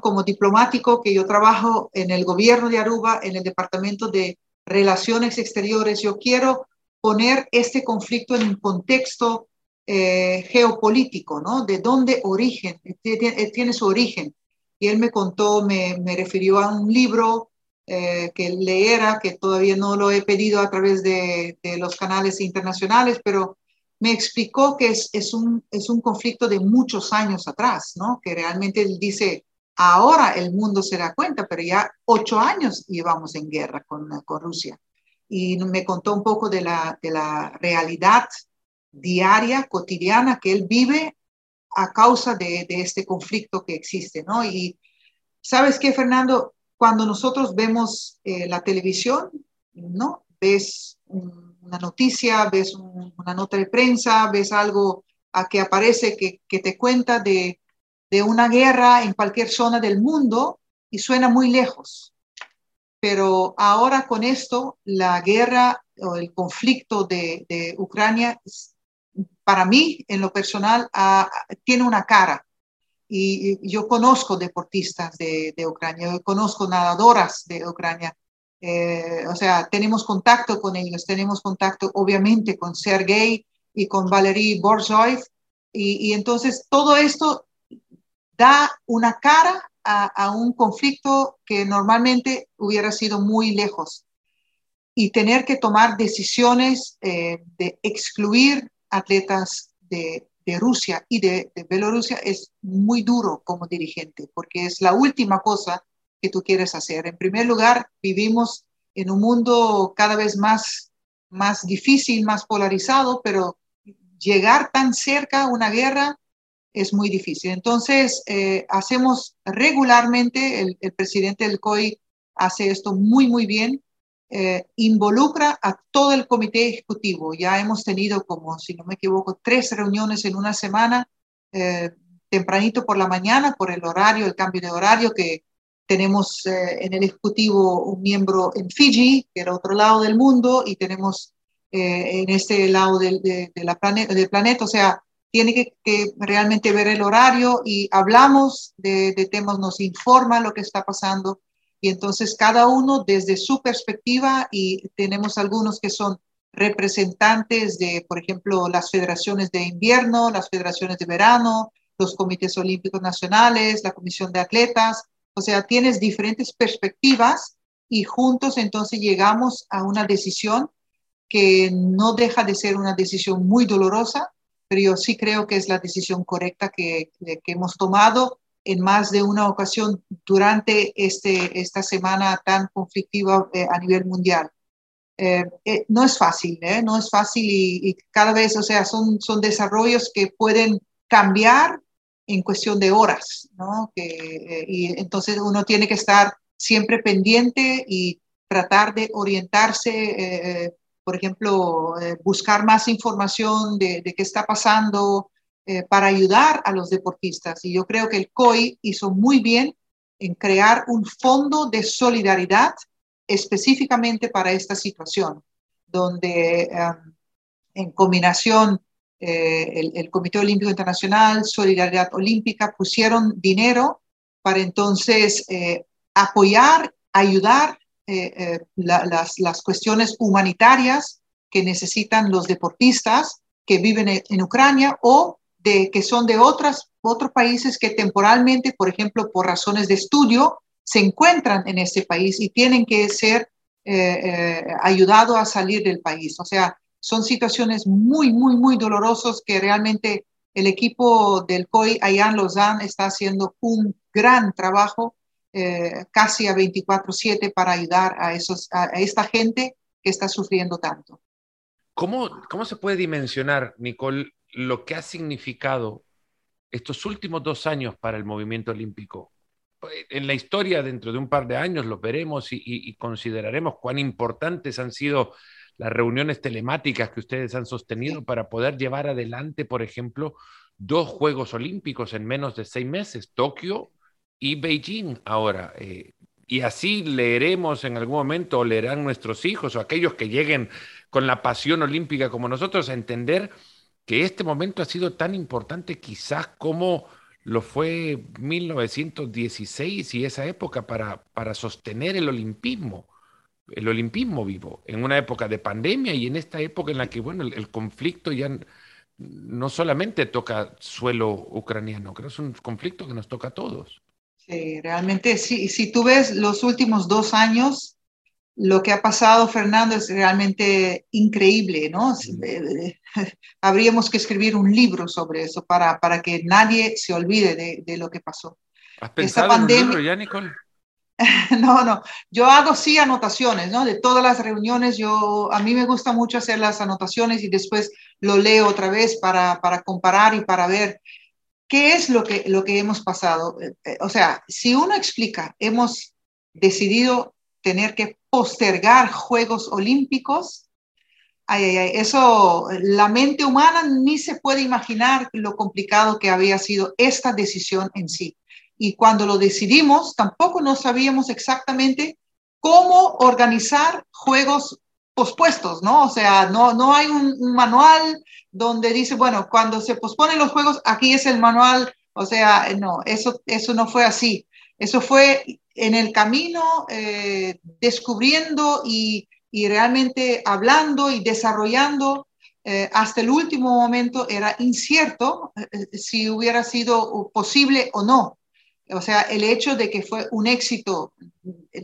como diplomático, que yo trabajo en el gobierno de Aruba, en el Departamento de Relaciones Exteriores, yo quiero poner este conflicto en un contexto eh, geopolítico, ¿no? De dónde origen, tiene, su origen. Y él me contó, me, me refirió a un libro eh, que leera, que todavía no lo he pedido a través de, de los canales internacionales, pero me explicó que es, es, un, es un conflicto de muchos años atrás, ¿no? Que realmente él dice, Ahora el mundo se da cuenta, pero ya ocho años llevamos en guerra con, Rusia. Y me contó un poco de la, realidad diaria, cotidiana que él vive a causa de, este conflicto que existe, ¿no? Y sabes qué, Fernando, cuando nosotros vemos eh, la televisión, ¿no? Ves una noticia, ves una nota de prensa, ves algo a que aparece que te cuenta de de una guerra en cualquier zona del mundo y suena muy lejos. Pero ahora con esto, la guerra o el conflicto de, Ucrania, para mí, en lo personal, tiene una cara. Y, yo conozco deportistas de, Ucrania, yo conozco nadadoras de Ucrania. Eh, o sea, tenemos contacto con ellos, tenemos contacto obviamente con Sergei y con Valery Borzoi. Y, y entonces todo esto da una cara a, un conflicto que normalmente hubiera sido muy lejos. Y tener que tomar decisiones eh, de excluir atletas de, Rusia y de, de, Bielorrusia es muy duro como dirigente, porque es la última cosa que tú quieres hacer. En primer lugar, vivimos en un mundo cada vez más, más difícil, más polarizado, pero llegar tan cerca a una guerra es muy difícil. Entonces, eh, hacemos regularmente, el, presidente del COI hace esto muy, muy bien, eh, involucra a todo el comité ejecutivo. Ya hemos tenido como, si no me equivoco, tres reuniones en una semana, eh, tempranito por la mañana, por el horario, el cambio de horario que tenemos en el ejecutivo un miembro en Fiji, que era otro lado del mundo, y tenemos en este lado del, de, la del planeta, o sea, tiene que, realmente ver el horario y hablamos de, temas, nos informa lo que está pasando. Y entonces cada uno desde su perspectiva y tenemos algunos que son representantes de, por ejemplo, las federaciones de invierno, las federaciones de verano, los comités olímpicos nacionales, la comisión de atletas, o sea, tienes diferentes perspectivas y juntos entonces llegamos a una decisión que no deja de ser una decisión muy dolorosa, pero yo sí creo que es la decisión correcta que, que hemos tomado en más de una ocasión durante este, esta semana tan conflictiva eh, a nivel mundial. Eh, eh, no es fácil, no es fácil y, cada vez, o sea, son, son desarrollos que pueden cambiar en cuestión de horas, ¿no? Que, y entonces uno tiene que estar siempre pendiente y tratar de orientarse por ejemplo, eh, buscar más información de, qué está pasando eh, para ayudar a los deportistas. Y yo creo que el COI hizo muy bien en crear un fondo de solidaridad específicamente para esta situación, donde em, en combinación eh, el, Comité Olímpico Internacional, Solidaridad Olímpica, pusieron dinero para entonces apoyar, ayudar eh, eh, las, las, cuestiones humanitarias que necesitan los deportistas que viven en, Ucrania o de, que son de otras, otros países que temporalmente, por ejemplo, por razones de estudio, se encuentran en este país y tienen que ser eh, ayudados a salir del país. O sea, son situaciones muy, muy, muy dolorosas que realmente el equipo del COI Ayan Lausanne está haciendo un gran trabajo eh, casi a 24/7 para ayudar a, esos, a, esta gente que está sufriendo tanto. ¿Cómo, ¿Cómo se puede dimensionar, Nicole, lo que ha significado estos últimos dos años para el movimiento olímpico? En la historia, dentro de un par de años, lo veremos y, y consideraremos cuán importantes han sido las reuniones telemáticas que ustedes han sostenido para poder llevar adelante, por ejemplo, dos Juegos Olímpicos en menos de seis meses, Tokio y Beijing ahora. Eh, y así leeremos en algún momento, o leerán nuestros hijos o aquellos que lleguen con la pasión olímpica como nosotros a entender que este momento ha sido tan importante quizás como lo fue 1916 y esa época para, para sostener el olimpismo, el olimpismo vivo, en una época de pandemia y en esta época en la que, bueno, el conflicto ya no solamente toca suelo ucraniano, creo que es un conflicto que nos toca a todos. Sí, realmente, si, si tú ves los últimos dos años, lo que ha pasado, Fernando, es realmente increíble, ¿no? Eh, habríamos que escribir un libro sobre eso para, para que nadie se olvide de, de lo que pasó. ¿Has pensado en un libro ya, Nicole? no, no, yo hago sí anotaciones, ¿no? De todas las reuniones, yo, a mí me gusta mucho hacer las anotaciones y después lo leo otra vez para, para comparar y para ver ¿Qué es lo que, lo que hemos pasado? Eh, eh, o sea, si uno explica, hemos decidido tener que postergar Juegos Olímpicos, Ay, ay, ay, eso, la mente humana ni se puede imaginar lo complicado que había sido esta decisión en sí. Y cuando lo decidimos, tampoco no sabíamos exactamente cómo organizar juegos pospuestos, ¿no? O sea, no, no hay un, manual donde dice, bueno, cuando se posponen los juegos, aquí es el manual. O sea, no, eso, eso no fue así. Eso fue en el camino eh, descubriendo y y realmente hablando y desarrollando eh, hasta el último momento era incierto eh, si hubiera sido posible o no. O sea, el hecho de que fue un éxito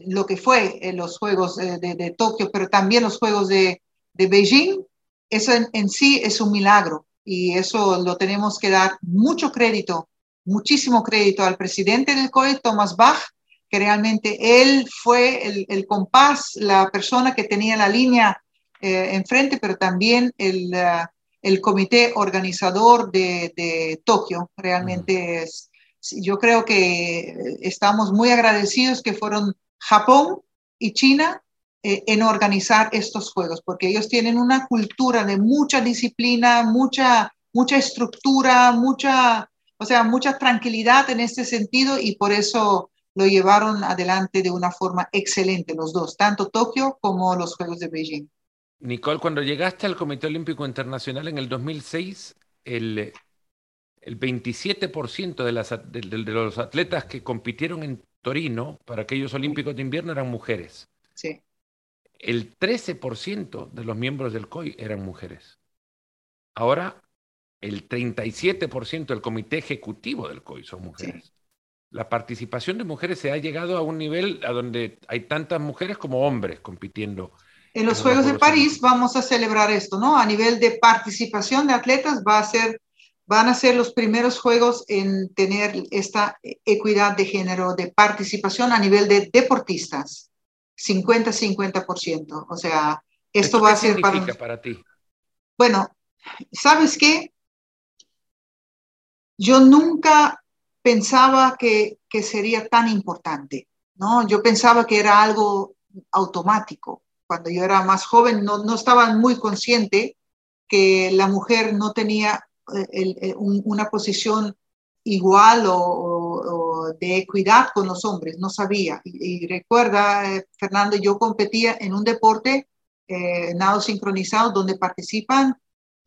lo que fue los Juegos eh, de, Tokio, pero también los Juegos de, de Beijing, eso en, en, sí es un milagro y eso lo tenemos que dar mucho crédito, muchísimo crédito al presidente del COE, Thomas Bach, que realmente él fue el, compás, la persona que tenía la línea eh, enfrente, pero también el, eh, el comité organizador de, Tokio. Realmente es, yo creo que estamos muy agradecidos que fueron Japón y China eh, en organizar estos juegos, porque ellos tienen una cultura de mucha disciplina, mucha, mucha estructura, mucha, o sea, mucha tranquilidad en este sentido y por eso lo llevaron adelante de una forma excelente los dos, tanto Tokio como los Juegos de Beijing. Nicole, cuando llegaste al Comité Olímpico Internacional en el 2006, el, el 27% de, las, de, los atletas que compitieron en Torino para aquellos Olímpicos de invierno eran mujeres. Sí. El 13% de los miembros del COI eran mujeres. Ahora, el 37% del comité ejecutivo del COI son mujeres la participación de mujeres se ha llegado a un nivel a donde hay tantas mujeres como hombres compitiendo. En los Juegos de París vamos a celebrar esto, ¿no? A nivel de participación de atletas va a ser, van a ser los primeros Juegos en tener esta equidad de género, de participación a nivel de deportistas, 50-50%. O sea, esto, va a ser para, para ti. Bueno, ¿sabes qué? Yo nunca pensaba que, que sería tan importante, ¿no? Yo pensaba que era algo automático. Cuando yo era más joven no, no estaba muy consciente que la mujer no tenía eh, una posición igual o, de equidad con los hombres, no sabía. Y, recuerda, eh, Fernando, yo competía en un deporte eh, nado sincronizado donde participan,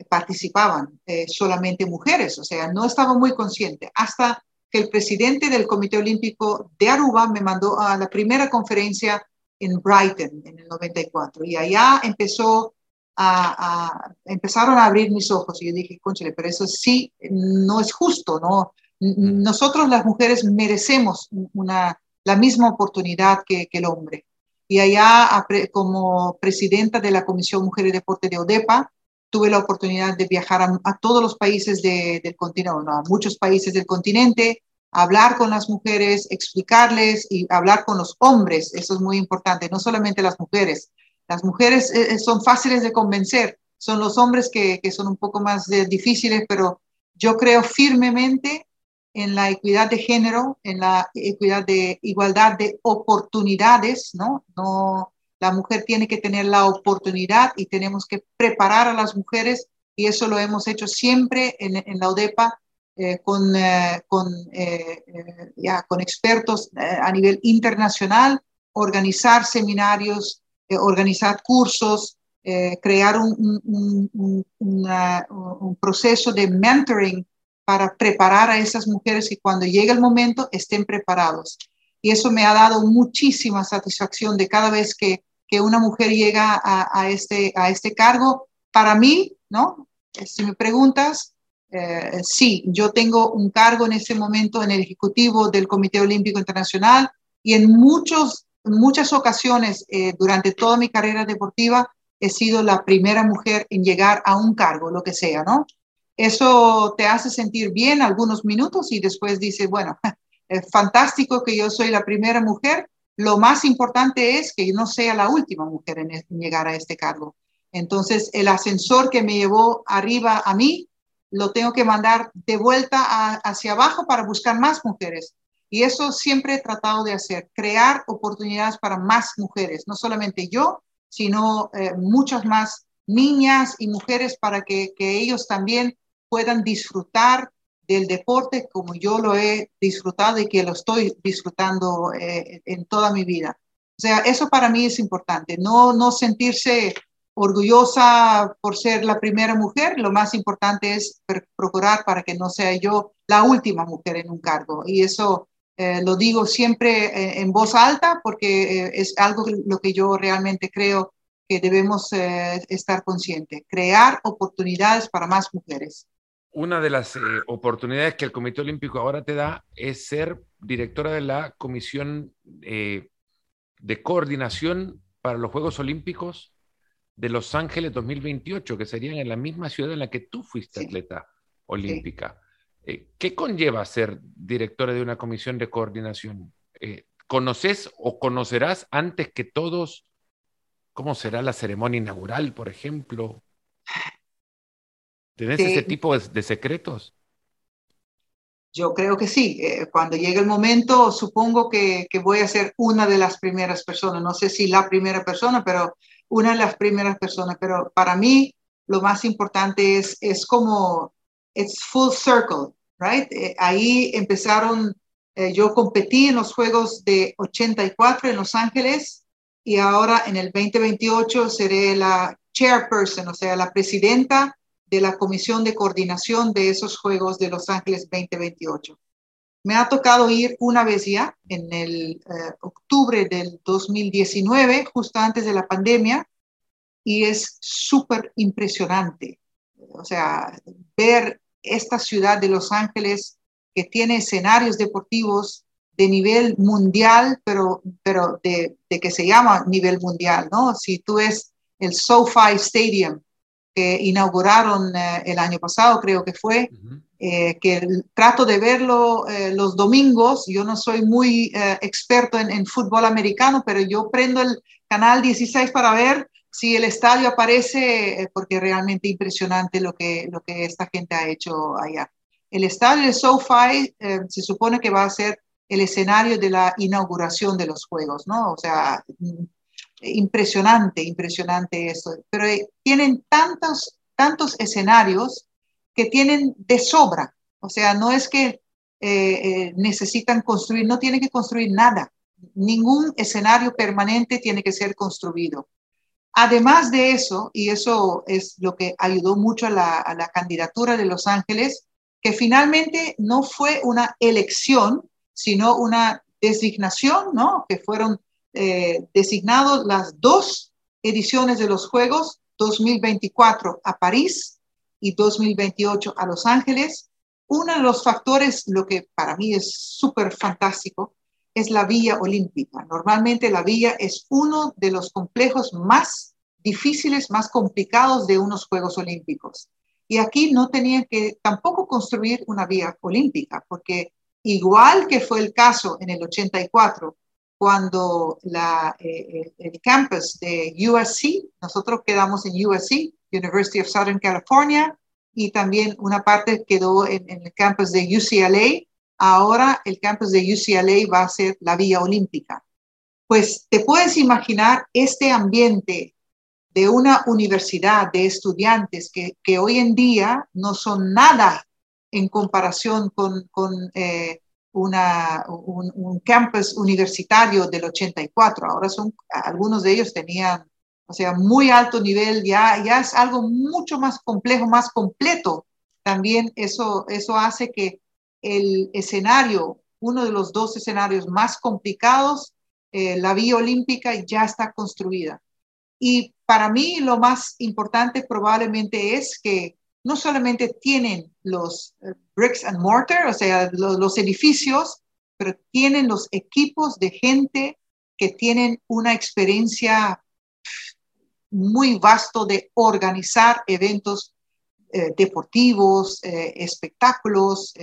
participaban eh, solamente mujeres, o sea, no estaba muy consciente. Hasta que el presidente del Comité Olímpico de Aruba me mandó a la primera conferencia en Brighton en el 94 y allá empezó a, empezaron a abrir mis ojos y yo dije, conchale, pero eso sí no es justo, ¿no? Nosotros las mujeres merecemos una, la misma oportunidad que, el hombre. Y allá, como presidenta de la Comisión Mujer y Deporte de ODEPA, tuve la oportunidad de viajar a, todos los países del continente, a muchos países del continente, hablar con las mujeres, explicarles y hablar con los hombres. Eso es muy importante, no solamente las mujeres. Las mujeres eh, eh, son fáciles de convencer, son los hombres que, son un poco más eh, difíciles, pero yo creo firmemente en la equidad de género, en la equidad de igualdad de oportunidades, ¿no? No la mujer tiene que tener la oportunidad y tenemos que preparar a las mujeres y eso lo hemos hecho siempre en, la ODEPA eh, con, eh, con, eh, ya, con expertos a nivel internacional, organizar seminarios, organizar cursos, crear un, un, un, proceso de mentoring para preparar a esas mujeres y cuando llegue el momento estén preparados. Y eso me ha dado muchísima satisfacción de cada vez que que una mujer llega a, este, a este cargo. Para mí, ¿no? Si me preguntas, eh, sí, yo tengo un cargo en este momento en el Ejecutivo del Comité Olímpico Internacional y en muchos, muchas ocasiones eh, durante toda mi carrera deportiva he sido la primera mujer en llegar a un cargo, lo que sea, ¿no? Eso te hace sentir bien algunos minutos y después dices, bueno, es fantástico que yo soy la primera mujer, lo más importante es que yo no sea la última mujer en, llegar a este cargo. Entonces, el ascensor que me llevó arriba a mí, lo tengo que mandar de vuelta hacia abajo para buscar más mujeres. Y eso siempre he tratado de hacer, crear oportunidades para más mujeres, no solamente yo, sino eh, muchas más niñas y mujeres para que, ellos también puedan disfrutar del deporte como yo lo he disfrutado y que lo estoy disfrutando eh, en toda mi vida. O sea, eso para mí es importante, no, no sentirse orgullosa por ser la primera mujer, lo más importante es procurar para que no sea yo la última mujer en un cargo. Y eso eh, lo digo siempre eh, en voz alta porque eh, es algo lo que yo realmente creo que debemos estar conscientes, crear oportunidades para más mujeres. Una de las oportunidades que el Comité Olímpico ahora te da es ser directora de la Comisión de Coordinación para los Juegos Olímpicos de Los Ángeles 2028, que serían en la misma ciudad en la que tú fuiste atleta olímpica. Eh, ¿Qué conlleva ser directora de una comisión de coordinación? Eh, ¿Conoces o conocerás antes que todos cómo será la ceremonia inaugural, por ejemplo? ¿Tenés ese tipo de, secretos? Yo creo que sí. Eh, cuando llegue el momento, supongo que, que, voy a ser una de las primeras personas. No sé si la primera persona, pero una de las primeras personas, pero para mí lo más importante es, es como, it's full circle, right? Eh, ahí empezaron, eh, yo competí en los Juegos de 84 en Los Ángeles y ahora en el 2028 seré la chairperson, o sea, la presidenta de la comisión de coordinación de esos Juegos de Los Ángeles 2028. Me ha tocado ir una vez ya, en el eh, octubre del 2019, justo antes de la pandemia, y es súper impresionante. O sea, ver esta ciudad de Los Ángeles que tiene escenarios deportivos de nivel mundial, pero, pero de, que se llama nivel mundial, ¿no? Si tú ves el SoFi Stadium que inauguraron eh, el año pasado, creo que fue, eh, que trato de verlo eh, los domingos. Yo no soy muy eh, experto en, fútbol americano, pero yo prendo el canal 16 para ver si el estadio aparece, porque es realmente impresionante lo que, lo que esta gente ha hecho allá. El estadio de SoFi se supone que va a ser el escenario de la inauguración de los Juegos, ¿no? O sea, impresionante, impresionante esto. Pero tienen tantos, tantos escenarios que tienen de sobra. O sea, no es que eh, eh, necesitan construir, no tienen que construir nada. Ningún escenario permanente tiene que ser construido. Además de eso, y eso es lo que ayudó mucho a la, candidatura de Los Ángeles, que finalmente no fue una elección, sino una designación, ¿no? Que fueron eh, designados las dos ediciones de los Juegos, 2024 a París y 2028 a Los Ángeles. Uno de los factores, lo que para mí es súper fantástico, es la vía olímpica. Normalmente la vía es uno de los complejos más difíciles, más complicados de unos Juegos Olímpicos. Y aquí no tenían que tampoco construir una vía olímpica, porque igual que fue el caso en el 84, cuando la, eh, el campus de USC, nosotros quedamos en USC, University of Southern California, y también una parte quedó en, el campus de UCLA. Ahora el campus de UCLA va a ser la vía olímpica. Pues te puedes imaginar este ambiente de una universidad de estudiantes que, que hoy en día no son nada en comparación con, con eh, un, campus universitario del 84. Ahora son, algunos de ellos tenían o sea, muy alto nivel, ya, ya es algo mucho más complejo, más completo. También eso, eso hace que el escenario, uno de los dos escenarios más complicados, eh, la vía olímpica ya está construida. Y para mí lo más importante probablemente es que no solamente tienen los eh, bricks and mortar, o sea, los edificios, pero tienen los equipos de gente que tienen una experiencia muy vasto de organizar eventos eh, deportivos, eh, espectáculos,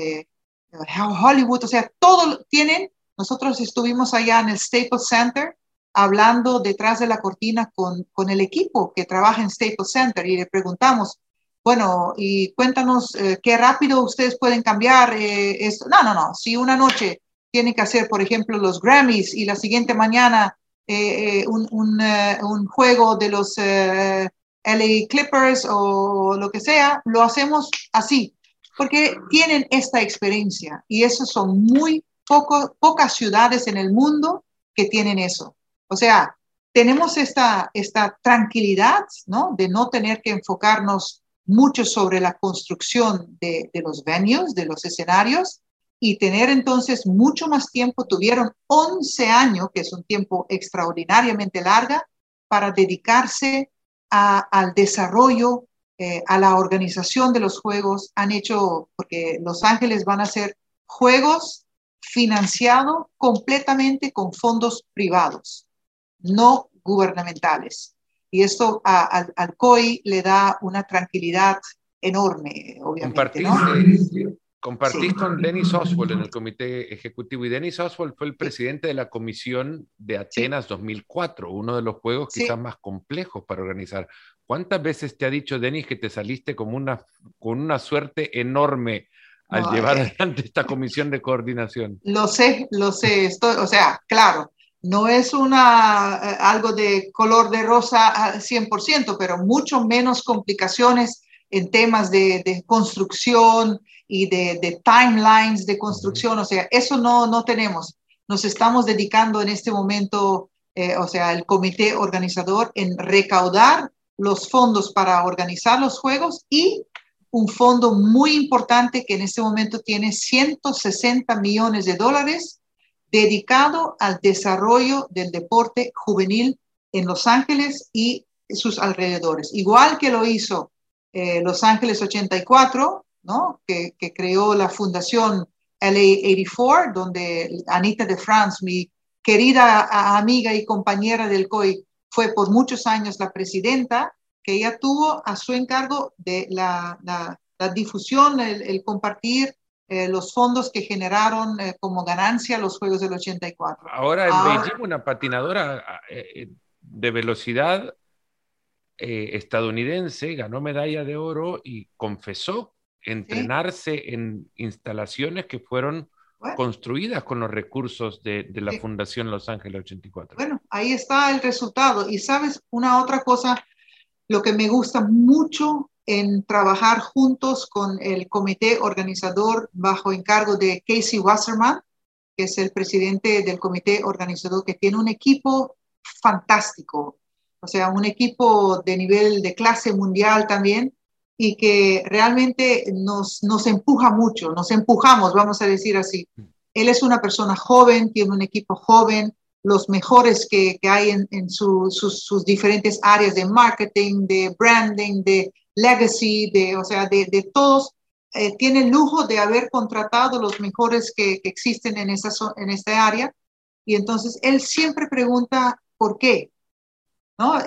Hollywood, o sea, todo tienen. Nosotros estuvimos allá en el Staples Center hablando detrás de la cortina con, con el equipo que trabaja en Staples Center y le preguntamos, bueno, y cuéntanos qué rápido ustedes pueden cambiar esto. No, no, no, si una noche tienen que hacer, por ejemplo, los Grammys y la siguiente mañana eh, eh, un, eh, juego de los LA Clippers o lo que sea, lo hacemos así, porque tienen esta experiencia y esas son muy pocas ciudades en el mundo que tienen eso. O sea, tenemos esta, esta tranquilidad, ¿no? De no tener que enfocarnos mucho sobre la construcción de, los venues, de los escenarios, y tener entonces mucho más tiempo. Tuvieron 11 años, que es un tiempo extraordinariamente larga, para dedicarse al desarrollo, eh, a la organización de los juegos. Han hecho, porque Los Ángeles van a hacer juegos financiados completamente con fondos privados, no gubernamentales. Y esto al COI le da una tranquilidad enorme, obviamente. Compartís con Dennis Oswald en el comité ejecutivo y Dennis Oswald fue el presidente de la comisión de Atenas 2004, uno de los juegos quizás más complejos para organizar. ¿Cuántas veces te ha dicho Dennis que te saliste como una, con una suerte enorme al llevar eh, adelante esta comisión de coordinación? Lo sé, lo sé, estoy, o sea, claro, no es una, eh, algo de color de rosa al 100%, pero mucho menos complicaciones en temas de, construcción, y de, timelines de construcción, o sea, eso no, no tenemos. Nos estamos dedicando en este momento, eh, o sea, el comité organizador en recaudar los fondos para organizar los juegos y un fondo muy importante que en este momento tiene 160 millones de dólares dedicado al desarrollo del deporte juvenil en Los Ángeles y sus alrededores. Igual que lo hizo eh, Los Ángeles 84, que, creó la fundación LA84, donde Anita de France, mi querida amiga y compañera del COI, fue por muchos años la presidenta, que ella tuvo a su encargo de la, difusión, el, compartir eh, los fondos que generaron eh, como ganancia los Juegos del 84. Ahora en Beijing una patinadora eh, de velocidad estadounidense ganó medalla de oro y confesó entrenarse en instalaciones que fueron construidas con los recursos de, la Fundación Los Ángeles 84. Bueno, ahí está el resultado. Y sabes, una otra cosa, lo que me gusta mucho en trabajar juntos con el comité organizador bajo encargo de Casey Wasserman, que es el presidente del comité organizador, que tiene un equipo fantástico, o sea, un equipo de nivel de clase mundial también, y que realmente nos, nos empuja mucho, nos empujamos, vamos a decir así. Él es una persona joven, tiene un equipo joven, los mejores que, que hay en, en sus, sus, diferentes áreas de marketing, de branding, de legacy, de, o sea, de, todos. Eh, tiene lujo de haber contratado los mejores que, existen en, esa, en esta área. Y entonces él siempre pregunta, ¿por qué?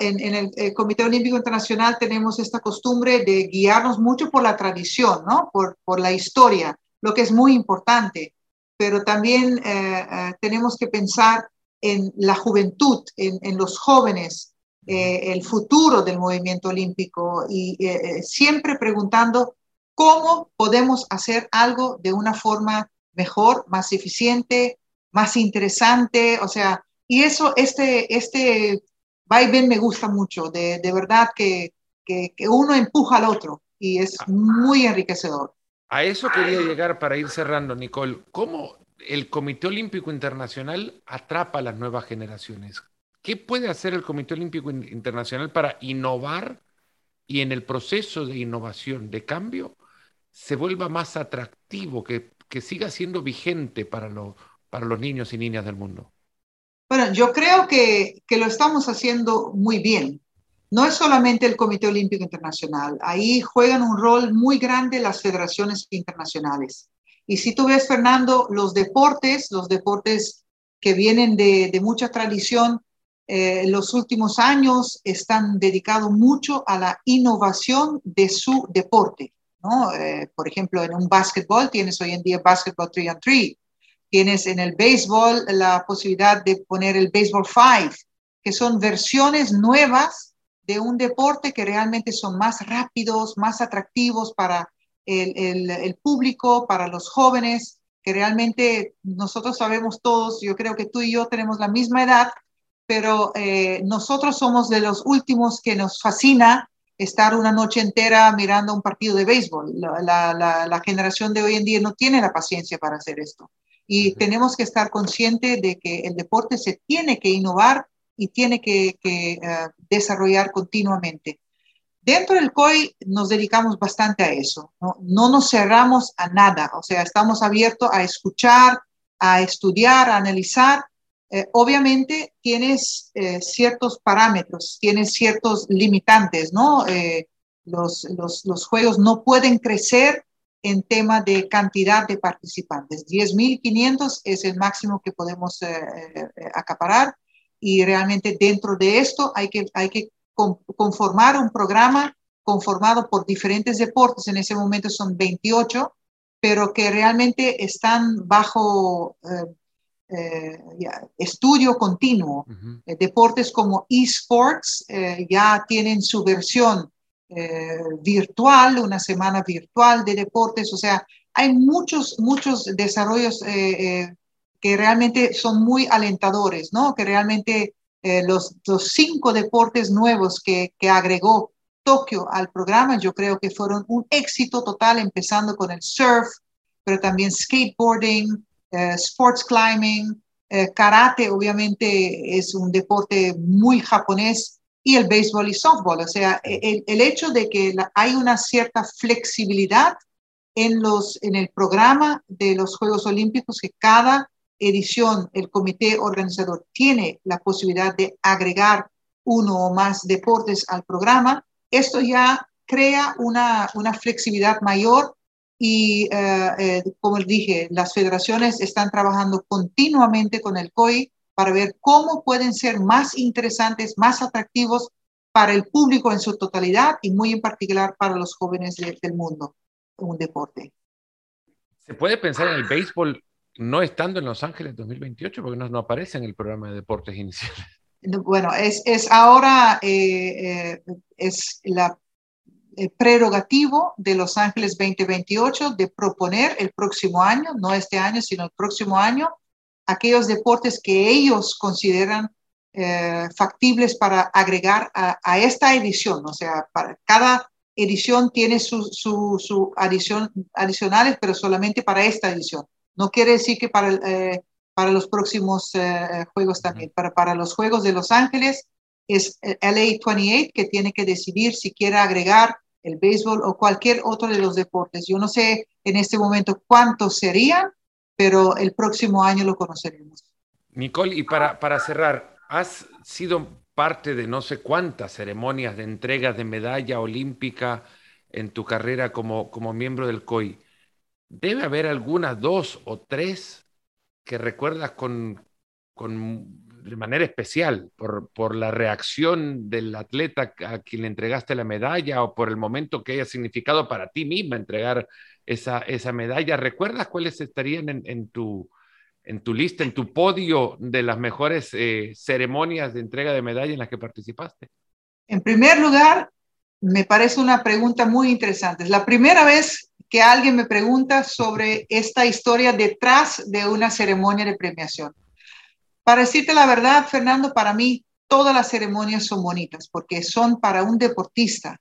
En, el, Comité Olímpico Internacional tenemos esta costumbre de guiarnos mucho por la tradición, ¿no? por, por la historia, lo que es muy importante, pero también eh, eh, tenemos que pensar en la juventud, en, los jóvenes, eh, el futuro del movimiento olímpico y siempre preguntando cómo podemos hacer algo de una forma mejor, más eficiente, más interesante, o sea, y eso, este, este va y me gusta mucho, de, de verdad que, que, uno empuja al otro y es ah. muy enriquecedor. A eso quería llegar para ir cerrando, Nicole. ¿Cómo el Comité Olímpico Internacional atrapa a las nuevas generaciones? ¿Qué puede hacer el Comité Olímpico Internacional para innovar y en el proceso de innovación, de cambio, se vuelva más atractivo, que, que siga siendo vigente para, lo, para los niños y niñas del mundo? Bueno, yo creo que, que, lo estamos haciendo muy bien. No es solamente el Comité Olímpico Internacional, ahí juegan un rol muy grande las federaciones internacionales. Y si tú ves, Fernando, los deportes, los deportes que vienen de, de mucha tradición, eh, los últimos años están dedicados mucho a la innovación de su deporte. ¿no? Eh, por ejemplo, en un básquetbol tienes hoy en día básquetbol 3 on 3, Tienes en el béisbol la posibilidad de poner el béisbol five, que son versiones nuevas de un deporte que realmente son más rápidos, más atractivos para el, el, público, para los jóvenes, que realmente nosotros sabemos todos, yo creo que tú y yo tenemos la misma edad, pero eh, nosotros somos de los últimos que nos fascina estar una noche entera mirando un partido de béisbol. La, generación de hoy en día no tiene la paciencia para hacer esto. Y tenemos que estar conscientes de que el deporte se tiene que innovar y tiene que, eh, desarrollar continuamente. Dentro del COI nos dedicamos bastante a eso, ¿no? no nos cerramos a nada, o sea, estamos abiertos a escuchar, a estudiar, a analizar. Eh, obviamente tienes eh, ciertos parámetros, tienes ciertos limitantes, ¿no? los, los, los, juegos no pueden crecer en tema de cantidad de participantes. 10.500 es el máximo que podemos acaparar y realmente dentro de esto hay que, hay que conformar un programa conformado por diferentes deportes, en ese momento son 28, pero que realmente están bajo eh, eh, estudio continuo. Eh, deportes como esports ya tienen su versión virtual, una semana virtual de deportes, o sea, hay muchos, muchos desarrollos que realmente son muy alentadores, ¿no? Que realmente eh, los, los, cinco deportes nuevos que, que, agregó Tokio al programa, yo creo que fueron un éxito total, empezando con el surf, pero también skateboarding, eh, sports climbing, eh, karate, obviamente es un deporte muy japonés, y el béisbol y softball. O sea, el, el hecho de que hay una cierta flexibilidad en, los, en el programa de los Juegos Olímpicos, que cada edición el comité organizador tiene la posibilidad de agregar uno o más deportes al programa, esto ya crea una, una flexibilidad mayor y, eh, eh, como dije, las federaciones están trabajando continuamente con el COI para ver cómo pueden ser más interesantes, más atractivos para el público en su totalidad y muy en particular para los jóvenes del mundo, un deporte. ¿Se puede pensar en el béisbol no estando en Los Ángeles 2028 porque no, aparece en el programa de deportes iniciales. Bueno, es, es ahora eh, eh, es la el prerogativo de Los Ángeles 2028 de proponer el próximo año, no este año, sino el próximo año, aquellos deportes que ellos consideran eh, factibles para agregar a, a, esta edición. O sea, para cada edición tiene su, su, su adición, adicionales, pero solamente para esta edición. No quiere decir que para, eh, para los próximos eh, juegos también, para, para los Juegos de Los Ángeles es LA 28 que tiene que decidir si quiere agregar el béisbol o cualquier otro de los deportes. Yo no sé en este momento cuántos serían, pero el próximo año lo conoceremos. Nicole, y para, para cerrar, has sido parte de no sé cuántas ceremonias de entregas de medalla olímpica en tu carrera como, como miembro del COI debe haber algunas dos o tres que recuerdas con, de manera especial por, por, la reacción del atleta a quien le entregaste la medalla o por el momento que haya significado para ti misma entregar esa, esa medalla. ¿Recuerdas cuáles estarían en, tu, en tu lista, en tu podio de las mejores eh, ceremonias de entrega de medalla en las que participaste? En primer lugar, me parece una pregunta muy interesante. Es la primera vez que alguien me pregunta sobre esta historia detrás de una ceremonia de premiación. Para decirte la verdad, Fernando, para mí todas las ceremonias son bonitas porque son para un deportista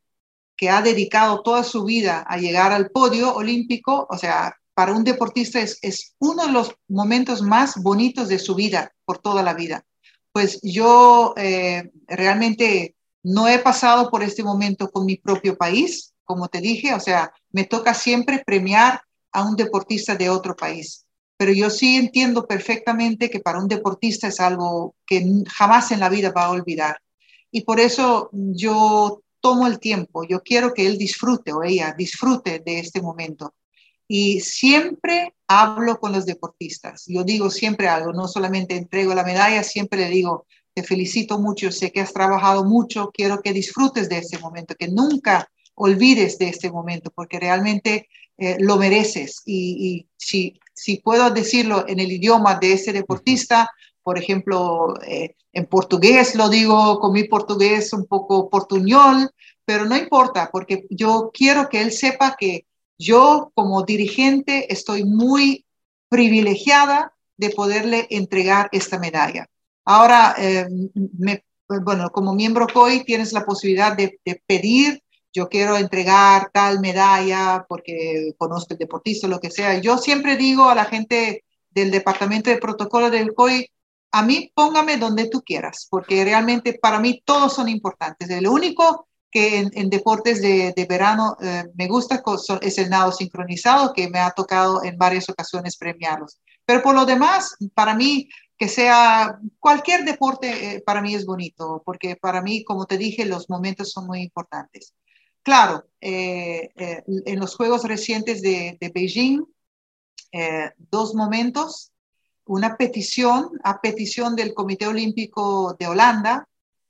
que ha dedicado toda su vida a llegar al podio olímpico, o sea, para un deportista es, uno de los momentos más bonitos de su vida, por toda la vida. Pues yo eh, realmente no he pasado por este momento con mi propio país, como te dije, o sea, me toca siempre premiar a un deportista de otro país. Pero yo sí entiendo perfectamente que para un deportista es algo que jamás en la vida va a olvidar. Y por eso yo tomo el tiempo, yo quiero que él disfrute o ella disfrute de este momento. Y siempre hablo con los deportistas. Yo digo siempre algo, no solamente entrego la medalla, siempre le digo, te felicito mucho, sé que has trabajado mucho, quiero que disfrutes de este momento, que nunca olvides de este momento, porque realmente eh, lo mereces. Y, si, si puedo decirlo en el idioma de ese deportista, por ejemplo, eh, en portugués lo digo con mi portugués un poco portuñol, pero no importa, porque yo quiero que él sepa que yo como dirigente estoy muy privilegiada de poderle entregar esta medalla. Ahora, eh, bueno, como miembro COI tienes la posibilidad de, de pedir yo quiero entregar tal medalla porque conozco el deportista, lo que sea. Yo siempre digo a la gente del departamento de protocolo del COI, a mí póngame donde tú quieras, porque realmente para mí todos son importantes. El único que en, deportes de, verano eh, me gusta es el nado sincronizado, que me ha tocado en varias ocasiones premiarlos. Pero por lo demás, para mí, que sea cualquier deporte, eh, para mí es bonito, porque para mí, como te dije, los momentos son muy importantes. Claro, eh, en los Juegos recientes de, de Beijing, dos momentos una petición a petición del Comité Olímpico de Holanda,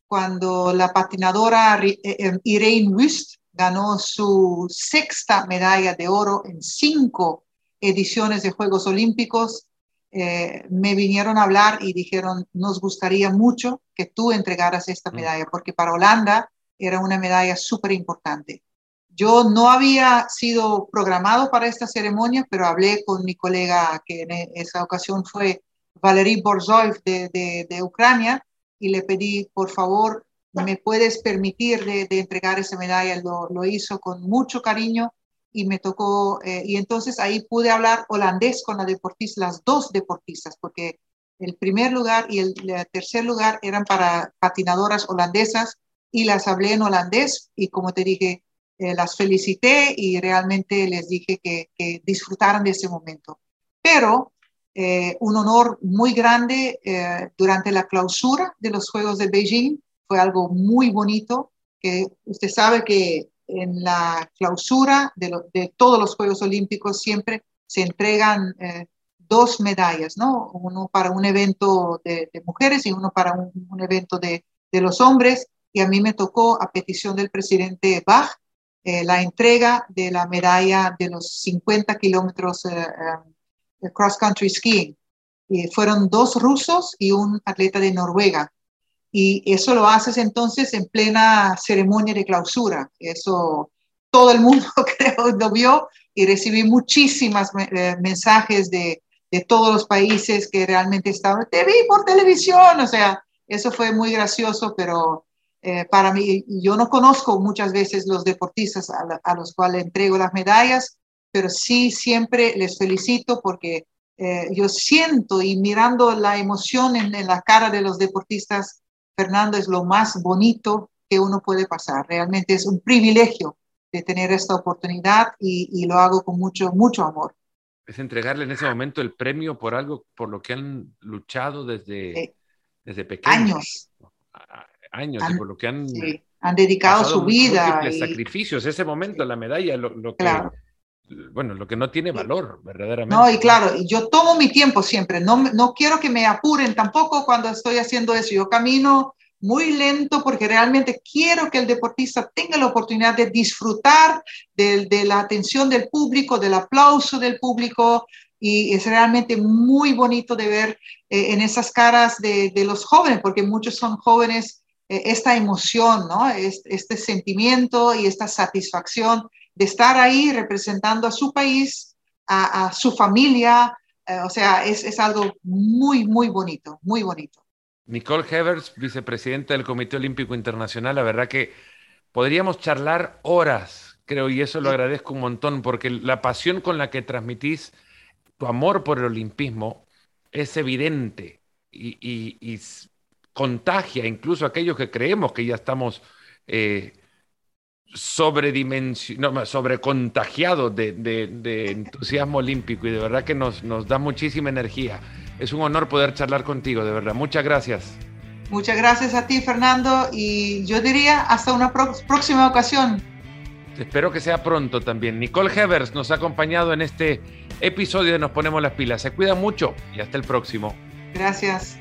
cuando la patinadora eh, eh, Irene Wust ganó su sexta medalla de oro en cinco ediciones de Juegos Olímpicos, eh, me vinieron a hablar y dijeron, nos gustaría mucho que tú entregaras esta mm. medalla, porque para Holanda era una medalla súper importante. Yo no había sido programado para esta ceremonia, pero hablé con mi colega, que en esa ocasión fue Valery Borzoev de, de, Ucrania, y le pedí, por favor, ¿me puedes permitir de, entregar esa medalla? Lo, lo, hizo con mucho cariño y me tocó, eh, y entonces ahí pude hablar holandés con la deportista, las dos deportistas, porque el primer lugar y el, tercer lugar eran para patinadoras holandesas y las hablé en holandés y como te dije, eh, las felicité y realmente les dije que, disfrutaran de ese momento. Pero eh, un honor muy grande eh, durante la clausura de los Juegos de Beijing, fue algo muy bonito, que usted sabe que en la clausura de, todos los Juegos Olímpicos siempre se entregan dos medallas, ¿no? Uno para un evento de, mujeres y uno para un, un evento de, de, los hombres. Y a mí me tocó, a petición del presidente Bach, eh, la entrega de la medalla de los 50 kilómetros eh, eh, de cross country skiing. Fueron dos rusos y un atleta de Noruega. Y eso lo haces entonces en plena ceremonia de clausura. Eso todo el mundo creo lo vio y recibí muchísimas mensajes de, de todos los países que realmente estaban, te vi por televisión, o sea, eso fue muy gracioso, pero eh, para mí, yo no conozco muchas veces los deportistas a, los cuales entrego las medallas, pero sí siempre les felicito porque eh, yo siento y mirando la emoción en, la cara de los deportistas, Fernando es lo más bonito que uno puede pasar. Realmente es un privilegio de tener esta oportunidad y, lo hago con mucho, mucho amor. Es entregarle en ese momento el premio por algo por lo que han luchado desde, desde pequeños. Años años y por lo que han, han dedicado su vida. Y... sacrificios, ese momento, la medalla, lo, que, bueno, lo que no tiene valor, verdaderamente. No, y claro, yo tomo mi tiempo siempre, no, no quiero que me apuren tampoco cuando estoy haciendo eso, yo camino muy lento porque realmente quiero que el deportista tenga la oportunidad de disfrutar de, de la atención del público, del aplauso del público, y es realmente muy bonito de ver eh, en esas caras de, de, los jóvenes, porque muchos son jóvenes esta emoción, ¿no? Este, sentimiento y esta satisfacción de estar ahí representando a su país, a, su familia. Eh, o sea, es, es, algo muy, muy bonito, muy bonito. Nicole Hevers, vicepresidenta del Comité Olímpico Internacional, la verdad que podríamos charlar horas, creo, y eso lo agradezco un montón, porque la pasión con la que transmitís tu amor por el olimpismo es evidente y, y, y contagia incluso a aquellos que creemos que ya estamos eh, sobrecontagiados de, de, entusiasmo olímpico y de verdad que nos, nos da muchísima energía. Es un honor poder charlar contigo, de verdad. Muchas gracias. Muchas gracias a ti, Fernando, y yo diría hasta una próxima ocasión. Espero que sea pronto también. Nicole Hevers nos ha acompañado en este episodio de Nos Ponemos las Pilas. Se cuida mucho y hasta el próximo. Gracias.